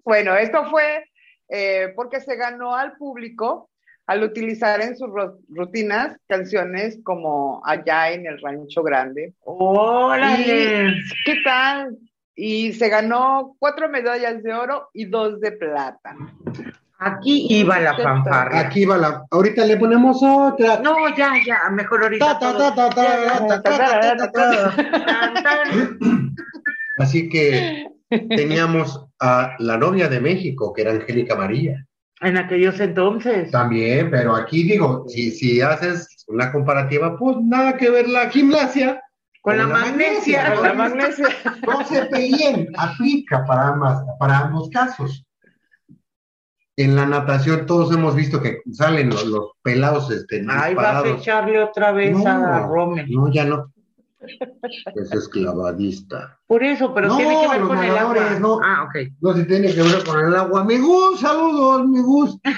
[SPEAKER 4] bueno, esto fue eh, porque se ganó al público al utilizar en sus ru- rutinas canciones como Allá en el Rancho Grande.
[SPEAKER 3] ¡Órale!
[SPEAKER 4] ¿Qué tal? Y se ganó cuatro medallas de oro y dos de plata.
[SPEAKER 3] Aquí iba la fanfarria.
[SPEAKER 1] Aquí va la. Ahorita le ponemos otra.
[SPEAKER 3] No, ya, ya, mejor ahorita.
[SPEAKER 1] Así que teníamos a la novia de México, que era Angélica María.
[SPEAKER 3] En aquellos entonces.
[SPEAKER 1] También, pero aquí digo, si, si haces una comparativa, pues nada que ver la gimnasia
[SPEAKER 3] Con la magnesia.
[SPEAKER 4] La magnesia.
[SPEAKER 1] No se aplica para, ambas, para ambos casos. En la natación todos hemos visto que salen los, los pelados este,
[SPEAKER 3] Ahí vas a echarle otra vez a Rommel.
[SPEAKER 1] no, ya no. Es esclavadista.
[SPEAKER 3] Por eso, pero
[SPEAKER 1] No,
[SPEAKER 3] tiene que ver con el agua.
[SPEAKER 1] no.
[SPEAKER 3] Ah, ok.
[SPEAKER 1] No se tiene que ver con el agua. Mi Gus, saludos, mi Gus.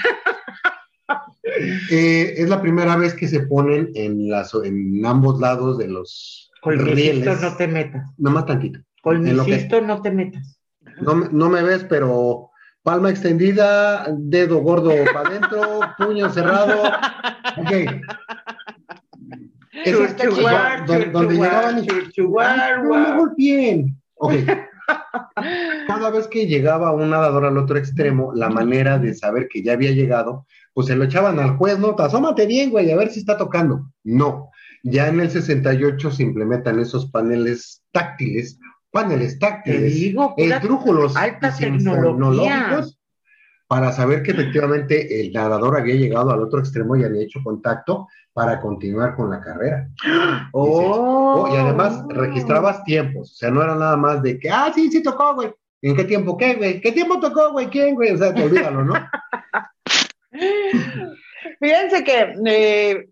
[SPEAKER 1] Eh, es la primera vez que se ponen en, las, en ambos lados de los rieles.
[SPEAKER 3] no te metas.
[SPEAKER 1] Nomás tantito. En lo que-
[SPEAKER 3] Colmicisto, no te metas.
[SPEAKER 1] No, me- no me ves, pero palma extendida, dedo gordo para adentro, puño cerrado. Ok. Esa es
[SPEAKER 3] Churchuar,
[SPEAKER 1] donde, llegaban no me golpeen. Ok. Cada vez que llegaba un nadador al otro extremo, la manera de saber que ya había llegado, pues se lo echaban al juez, ¿no? Asómate bien, güey, a ver si está tocando. No. Ya en el 68 se implementan esos paneles táctiles, paneles táctiles,
[SPEAKER 3] digo,
[SPEAKER 1] esdrújulos
[SPEAKER 3] alta
[SPEAKER 1] sinfonológicos para saber que efectivamente el nadador había llegado al otro extremo y había hecho contacto para continuar con la carrera.
[SPEAKER 3] Oh.
[SPEAKER 1] Oh, y además registrabas tiempos, o sea, no era nada más de que, ah, sí, sí tocó, güey. ¿En qué tiempo qué, güey? ¿Qué tiempo tocó, güey? ¿Quién, güey? O sea, te olvídalo, ¿no?
[SPEAKER 4] Fíjense que eh,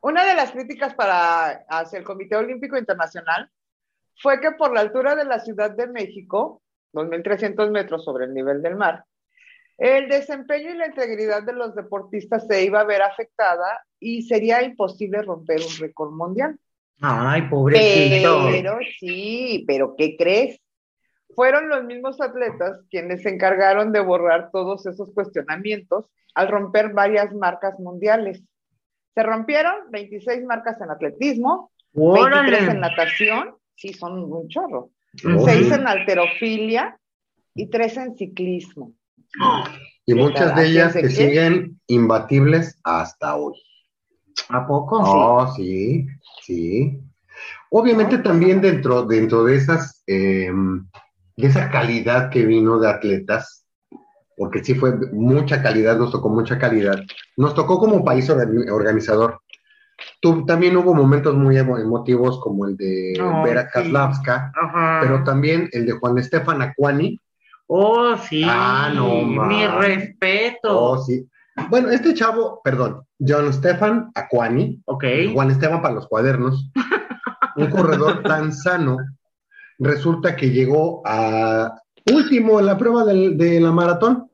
[SPEAKER 4] una de las críticas para hacia el Comité Olímpico Internacional fue que por la altura de la Ciudad de México, 2.300 metros sobre el nivel del mar, el desempeño y la integridad de los deportistas se iba a ver afectada y sería imposible romper un récord mundial.
[SPEAKER 3] Ay, pobrecito.
[SPEAKER 4] Pero sí, pero ¿qué crees? Fueron los mismos atletas quienes se encargaron de borrar todos esos cuestionamientos al romper varias marcas mundiales. Se rompieron 26 marcas en atletismo, 23 en
[SPEAKER 3] Órale.
[SPEAKER 4] natación, sí, son un chorro,
[SPEAKER 3] Ujú.
[SPEAKER 4] 6 en alterofilia y 3 en ciclismo.
[SPEAKER 1] Y muchas de ellas
[SPEAKER 4] ¿Hacias de
[SPEAKER 1] que siguen imbatibles hasta hoy.
[SPEAKER 3] ¿A poco?
[SPEAKER 1] Oh, sí, sí. Obviamente también dentro, dentro de esas, eh, de esa calidad que vino de atletas, porque sí fue mucha calidad, nos tocó mucha calidad. Nos tocó como país orga- organizador. Tu- también hubo momentos muy emo- emotivos como el de
[SPEAKER 3] Ay,
[SPEAKER 1] Vera
[SPEAKER 3] sí.
[SPEAKER 1] Kaslavska,
[SPEAKER 3] Ajá.
[SPEAKER 1] pero también el de Juan Estefan Aquani.
[SPEAKER 3] Oh, sí.
[SPEAKER 1] Ah, no,
[SPEAKER 3] Mi
[SPEAKER 1] man.
[SPEAKER 3] respeto.
[SPEAKER 1] Oh, sí. Bueno, este chavo, perdón, John Stefan Aquani,
[SPEAKER 3] Ok.
[SPEAKER 1] Juan Esteban para los cuadernos, un corredor tan sano, resulta que llegó a último en la prueba del- de la maratón,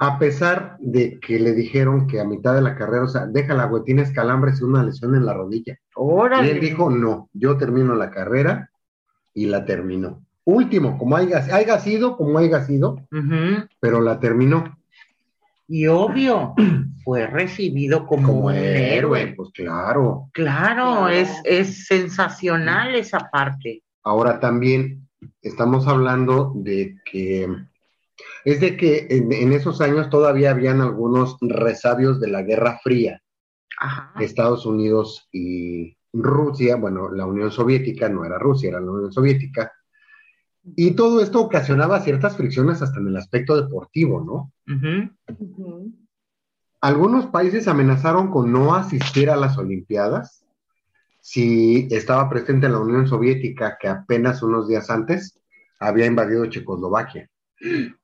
[SPEAKER 1] a pesar de que le dijeron que a mitad de la carrera, o sea, déjala, güey, tienes calambres y una lesión en la rodilla. Y
[SPEAKER 3] Órale.
[SPEAKER 1] él dijo, no, yo termino la carrera y la terminó. Último, como haya, haya sido, como haya sido, pero la terminó.
[SPEAKER 3] Y obvio, fue recibido como,
[SPEAKER 1] Como
[SPEAKER 3] un
[SPEAKER 1] héroe,
[SPEAKER 3] héroe.
[SPEAKER 1] pues claro.
[SPEAKER 3] Claro,
[SPEAKER 4] Claro.
[SPEAKER 3] Es, es sensacional esa parte.
[SPEAKER 1] Ahora también estamos hablando de que es de que en, en esos años todavía habían algunos resabios de la Guerra Fría,
[SPEAKER 3] Ajá.
[SPEAKER 1] Estados Unidos y Rusia, bueno, la Unión Soviética no era Rusia, era la Unión Soviética, y todo esto ocasionaba ciertas fricciones hasta en el aspecto deportivo, ¿no? Algunos países amenazaron con no asistir a las Olimpiadas si estaba presente la Unión Soviética, que apenas unos días antes había invadido Checoslovaquia.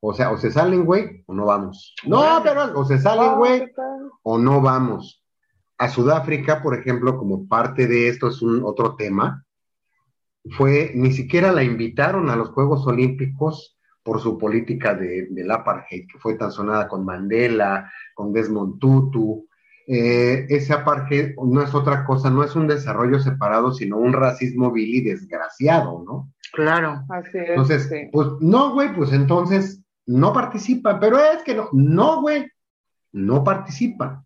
[SPEAKER 1] O sea, o se salen, güey, o no vamos. No, pero o se salen, güey, o no vamos. A Sudáfrica, por ejemplo, como parte de esto es un otro tema, fue, ni siquiera la invitaron a los Juegos Olímpicos por su política de, del apartheid, que fue tan sonada con Mandela, con Desmond Tutu. Eh, ese apartheid no es otra cosa, no es un desarrollo separado, sino un racismo vil y desgraciado, ¿no?
[SPEAKER 3] Claro.
[SPEAKER 4] Así es.
[SPEAKER 1] Entonces,
[SPEAKER 4] sí.
[SPEAKER 1] pues no, güey, pues entonces no participa, pero es que no, no, güey, no participa.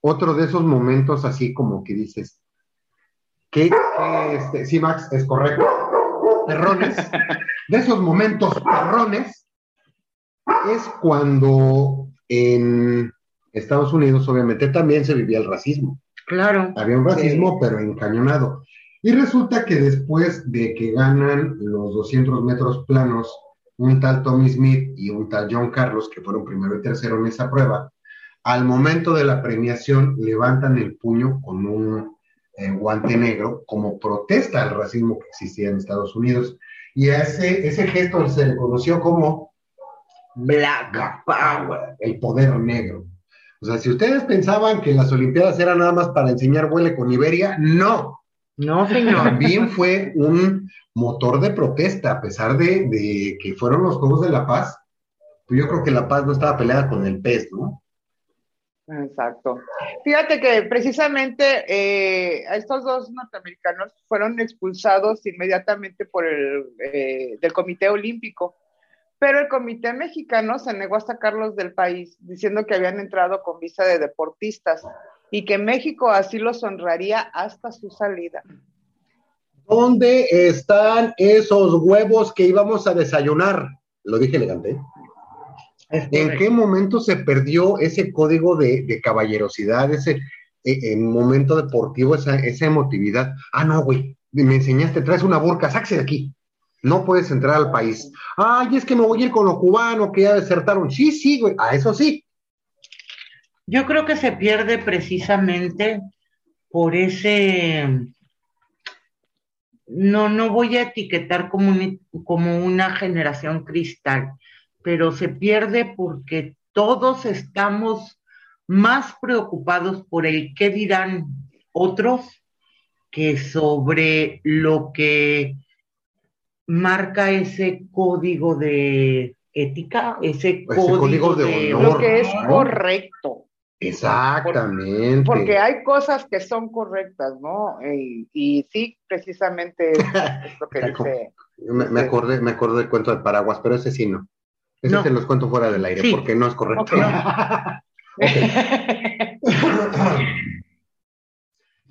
[SPEAKER 1] Otro de esos momentos así como que dices, que, que, este, sí, Max, es correcto, perrones, de esos momentos perrones, es cuando en Estados Unidos obviamente también se vivía el racismo.
[SPEAKER 3] Claro.
[SPEAKER 1] Había un racismo, pero encañonado. Y resulta que después de que ganan los 200 metros planos, un tal Tommy Smith y un tal John Carlos, que fueron primero y tercero en esa prueba, al momento de la premiación levantan el puño con un eh, guante negro como protesta al racismo que existía en Estados Unidos. Y a ese, ese gesto se le conoció como
[SPEAKER 3] Black Power.
[SPEAKER 1] el poder negro. O sea, si ustedes pensaban que las Olimpiadas eran nada más para enseñar huele con Iberia, no.
[SPEAKER 3] No, señor.
[SPEAKER 1] También fue un motor de protesta, a pesar de, de que fueron los Juegos de la Paz. Pues yo creo que la paz no estaba peleada con el pez, ¿no?
[SPEAKER 4] Exacto. Fíjate que precisamente eh, a estos dos norteamericanos fueron expulsados inmediatamente por el eh, del Comité Olímpico, pero el Comité Mexicano se negó a sacarlos del país, diciendo que habían entrado con visa de deportistas y que México así los honraría hasta su salida.
[SPEAKER 1] ¿Dónde están esos huevos que íbamos a desayunar? Lo dije elegante. ¿eh? ¿En qué momento se perdió ese código de, de caballerosidad, ese eh, en momento deportivo, esa, esa emotividad? Ah, no, güey, me enseñaste, traes una burca, sáquese de aquí. No puedes entrar al país. Ay, es que me voy a ir con los cubanos que ya desertaron. Sí, sí, güey, a eso sí.
[SPEAKER 3] Yo creo que se pierde precisamente por ese. No, no voy a etiquetar como, como una generación cristal, pero se pierde porque todos estamos más preocupados por el qué dirán otros que sobre lo que marca ese código de ética, ese, código,
[SPEAKER 1] código de
[SPEAKER 3] de,
[SPEAKER 1] honor.
[SPEAKER 4] Lo que es
[SPEAKER 1] ¿no?
[SPEAKER 4] correcto.
[SPEAKER 1] Exactamente.
[SPEAKER 4] Porque hay cosas que son correctas, ¿no? Y, y sí, precisamente es, es lo que dice.
[SPEAKER 1] Me, me acordé, me acordé del cuento del paraguas, pero ese sí no. Ese
[SPEAKER 3] No.
[SPEAKER 1] se los cuento fuera del aire,
[SPEAKER 3] Sí.
[SPEAKER 1] porque no es correcto.
[SPEAKER 3] Ok.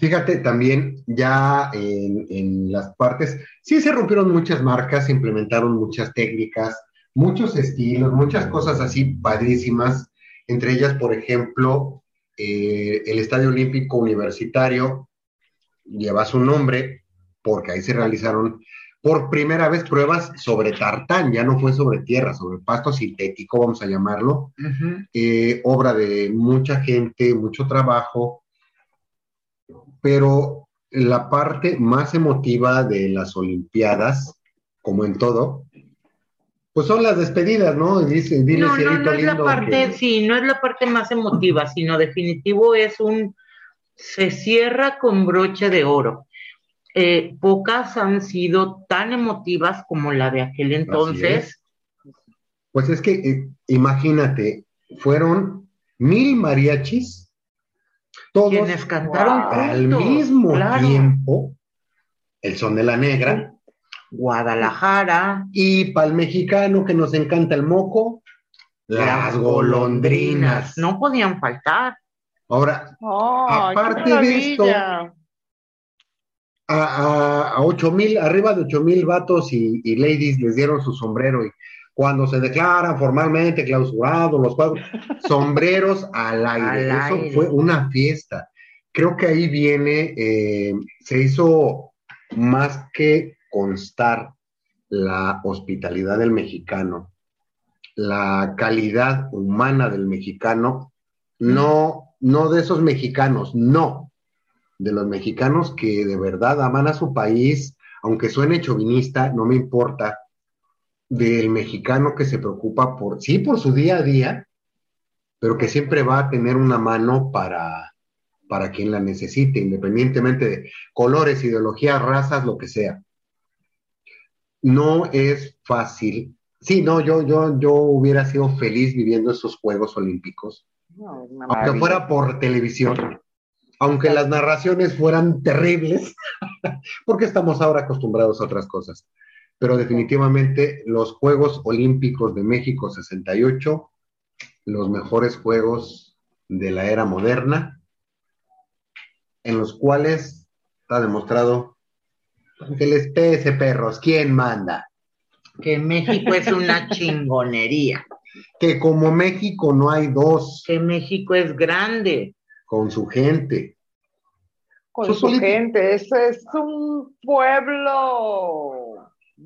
[SPEAKER 1] Fíjate, también ya en, en las partes, sí se rompieron muchas marcas, se implementaron muchas técnicas, muchos estilos, muchas cosas así padrísimas. Entre ellas, por ejemplo, eh, el Estadio Olímpico Universitario lleva su nombre porque ahí se realizaron por primera vez pruebas sobre tartán, ya no fue sobre tierra, sobre pasto sintético, vamos a llamarlo, eh, obra de mucha gente, mucho trabajo, pero la parte más emotiva de las Olimpiadas, como en todo, pues son las despedidas, ¿no? Dice, dile
[SPEAKER 3] No, no, no es la parte,
[SPEAKER 1] que-
[SPEAKER 3] sí, no es la parte más emotiva, sino definitivo es un, se cierra con broche de oro. Eh, pocas han sido tan emotivas como la de aquel entonces.
[SPEAKER 1] Pues es que, eh, imagínate, fueron mil mariachis, todos
[SPEAKER 3] Quienes cantaron
[SPEAKER 1] al
[SPEAKER 3] juntos,
[SPEAKER 1] mismo
[SPEAKER 3] claro.
[SPEAKER 1] tiempo, el son de la negra,
[SPEAKER 3] Guadalajara,
[SPEAKER 1] y para el mexicano que nos encanta el moco, las golondrinas.
[SPEAKER 3] No podían faltar.
[SPEAKER 1] Ahora,
[SPEAKER 4] qué
[SPEAKER 1] Aparte de esto,
[SPEAKER 4] maravilla.
[SPEAKER 1] a, a, a ocho mil, arriba de ocho mil vatos y, y ladies les dieron su sombrero y cuando se declaran formalmente clausurados los juegos, sombreros al aire.
[SPEAKER 3] Al
[SPEAKER 1] Eso
[SPEAKER 3] aire.
[SPEAKER 1] fue una fiesta. Creo que ahí viene, eh, se hizo más que constar la hospitalidad del mexicano, la calidad humana del mexicano, no, no de esos mexicanos, no, de los mexicanos que de verdad aman a su país, aunque suene chauvinista, no me importa, del mexicano que se preocupa por, sí, por su día a día, pero que siempre va a tener una mano para, para quien la necesite, independientemente de colores, ideologías, razas, lo que sea. No es fácil. Sí, no, yo, yo, yo hubiera sido feliz viviendo esos Juegos Olímpicos,
[SPEAKER 4] No,
[SPEAKER 1] aunque fuera por televisión, aunque las narraciones fueran terribles, porque estamos ahora acostumbrados a otras cosas. Pero definitivamente los Juegos Olímpicos de México 68, los mejores Juegos de la era moderna, en los cuales está demostrado que les pese perros, ¿quién manda?
[SPEAKER 3] Que México es una chingonería.
[SPEAKER 1] Que como México no hay dos
[SPEAKER 3] Que México es grande.
[SPEAKER 1] con su gente.
[SPEAKER 4] Con su
[SPEAKER 1] políticos.
[SPEAKER 4] gente. Ese es un pueblo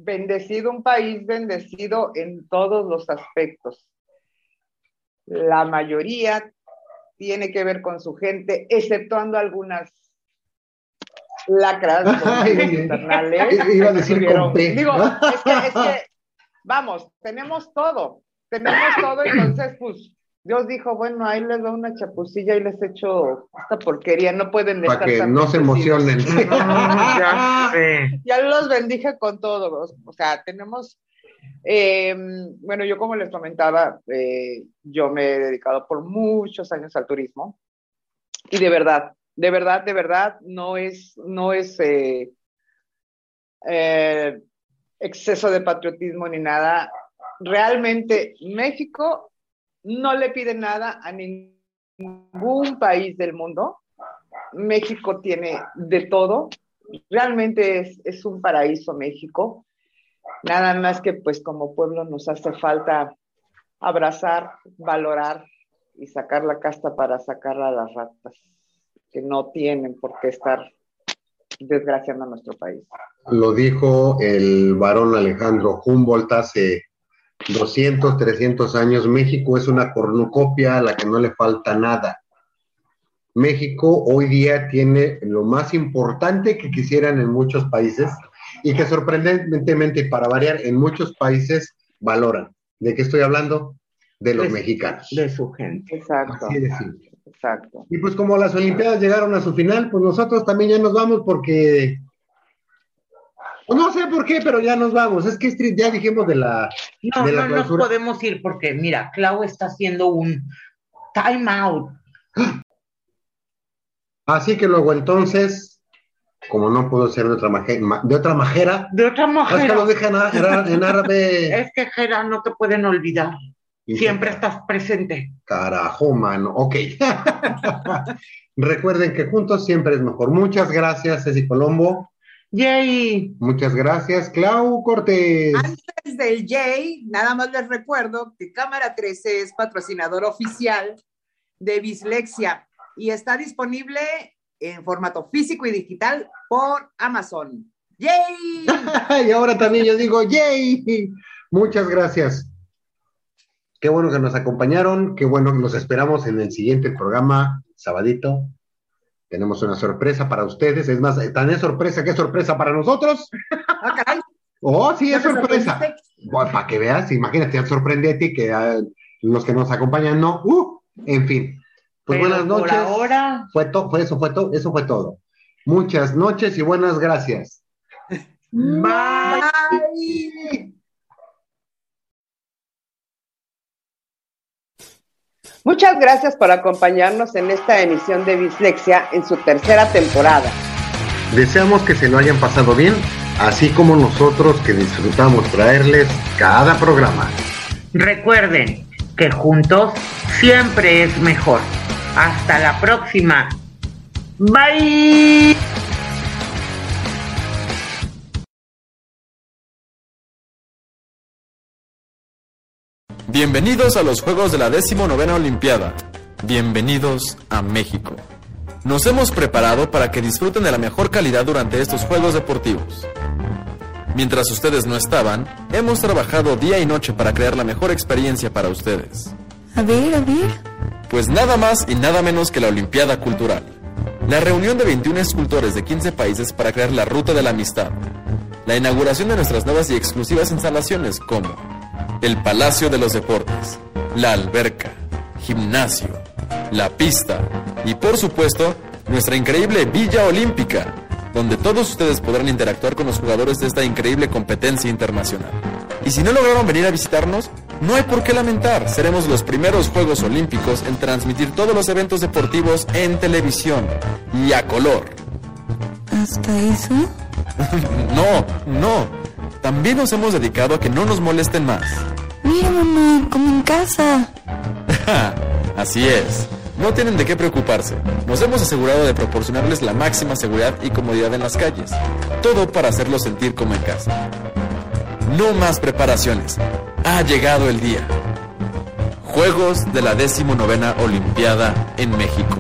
[SPEAKER 4] bendecido, un país bendecido en todos los aspectos. La mayoría tiene que ver con su gente, exceptuando algunas lacras
[SPEAKER 1] Ay,
[SPEAKER 4] infernales.
[SPEAKER 1] iba a decir con P,
[SPEAKER 4] Digo,
[SPEAKER 1] ¿no?
[SPEAKER 4] es que, es que, vamos, tenemos todo, tenemos todo, entonces, pues, Dios dijo, bueno, ahí les doy una chapucilla y les echo esta porquería, no pueden
[SPEAKER 1] Para
[SPEAKER 4] estar
[SPEAKER 1] que
[SPEAKER 4] tan
[SPEAKER 1] no se
[SPEAKER 4] bendecidos".
[SPEAKER 1] emocionen.
[SPEAKER 3] ya
[SPEAKER 4] los bendije con todo, o sea, tenemos, eh, bueno, yo como les comentaba, eh, yo me he dedicado por muchos años al turismo y de verdad, de verdad, de verdad, no es, no es eh, eh, exceso de patriotismo ni nada. Realmente México no le pide nada a ningún país del mundo. México tiene de todo. Realmente es, es un paraíso México. Nada más que pues como pueblo nos hace falta abrazar, valorar y sacar la casta para sacar a las ratas que no tienen por qué estar desgraciando a nuestro país.
[SPEAKER 1] Lo dijo el varón Alejandro Humboldt hace 200, 300 años. México es una cornucopia a la que no le falta nada. México hoy día tiene lo más importante que quisieran en muchos países y que sorprendentemente, para variar, en muchos países valoran. ¿De qué estoy hablando? De los
[SPEAKER 3] De-
[SPEAKER 1] mexicanos.
[SPEAKER 3] De su gente.
[SPEAKER 4] Exacto,
[SPEAKER 1] Así de simple.
[SPEAKER 4] exacto.
[SPEAKER 1] Y pues como las Olimpiadas llegaron a su final, pues nosotros también ya nos vamos porque... no sé por qué, pero ya nos vamos. Es que ya dijimos de la...
[SPEAKER 3] No,
[SPEAKER 1] de la
[SPEAKER 3] no nos podemos ir porque, mira, Clau está haciendo un time out.
[SPEAKER 1] Así que luego entonces, como no pudo ser de otra, maje- ma- de otra majera,
[SPEAKER 3] De otra
[SPEAKER 1] es que lo a- era- en árabe.
[SPEAKER 3] es que Jera no te pueden olvidar. Siempre estás presente.
[SPEAKER 1] Carajo, mano. Ok. Recuerden que juntos siempre es mejor. Muchas gracias, Ceci Colombo.
[SPEAKER 3] Yay.
[SPEAKER 1] Muchas gracias, Clau Cortés.
[SPEAKER 6] Antes del Jay, nada más les recuerdo que Cámara 13 es patrocinador oficial de Bislexia y está disponible en formato físico y digital por Amazon. ¡Yay!
[SPEAKER 1] y ahora también yo digo, ¡yay! Muchas gracias. Qué bueno que nos acompañaron, qué bueno que los esperamos en el siguiente programa, sabadito. Tenemos una sorpresa para ustedes, es más, tan es sorpresa que es sorpresa para nosotros.
[SPEAKER 6] Ah, caray,
[SPEAKER 1] Oh, sí, es
[SPEAKER 6] ¿ya me
[SPEAKER 1] sorpresa. Bueno, para que veas, imagínate, ya sorprende a ti que a los que nos acompañan no. Uh, en fin. Pues
[SPEAKER 3] Pero
[SPEAKER 1] buenas
[SPEAKER 3] por
[SPEAKER 1] noches.
[SPEAKER 3] ahora,
[SPEAKER 1] Fue to- fue eso fue todo, eso fue todo. Muchas noches y buenas gracias.
[SPEAKER 3] bye.
[SPEAKER 6] Bye.
[SPEAKER 4] Muchas gracias por acompañarnos en esta emisión de Bislexia en su tercera temporada.
[SPEAKER 1] Deseamos que se lo hayan pasado bien, así como nosotros que disfrutamos traerles cada programa.
[SPEAKER 3] Recuerden, que juntos siempre es mejor. Hasta la próxima. Bye.
[SPEAKER 7] Bienvenidos a los Juegos de la 19 Olimpiada. Bienvenidos a México. Nos hemos preparado para que disfruten de la mejor calidad durante estos Juegos Deportivos. Mientras ustedes no estaban, hemos trabajado día y noche para crear la mejor experiencia para ustedes.
[SPEAKER 8] A ver, a ver.
[SPEAKER 7] Pues nada más y nada menos que la Olimpiada Cultural. La reunión de 21 escultores de 15 países para crear la Ruta de la Amistad. La inauguración de nuestras nuevas y exclusivas instalaciones como el Palacio de los Deportes, la alberca, gimnasio, la pista y por supuesto nuestra increíble Villa Olímpica, donde todos ustedes podrán interactuar con los jugadores de esta increíble competencia internacional. Y si no lograron venir a visitarnos, no hay por qué lamentar, seremos los primeros Juegos Olímpicos en transmitir todos los eventos deportivos en televisión y a color.
[SPEAKER 8] ¿Hasta eso?
[SPEAKER 7] no, no. También nos hemos dedicado a que no nos molesten más.
[SPEAKER 8] Mira, mamá, como en casa.
[SPEAKER 7] Así es. No tienen de qué preocuparse. Nos hemos asegurado de proporcionarles la máxima seguridad y comodidad en las calles. Todo para hacerlos sentir como en casa. No más preparaciones. Ha llegado el día. Juegos de la 19 Olimpiada en México.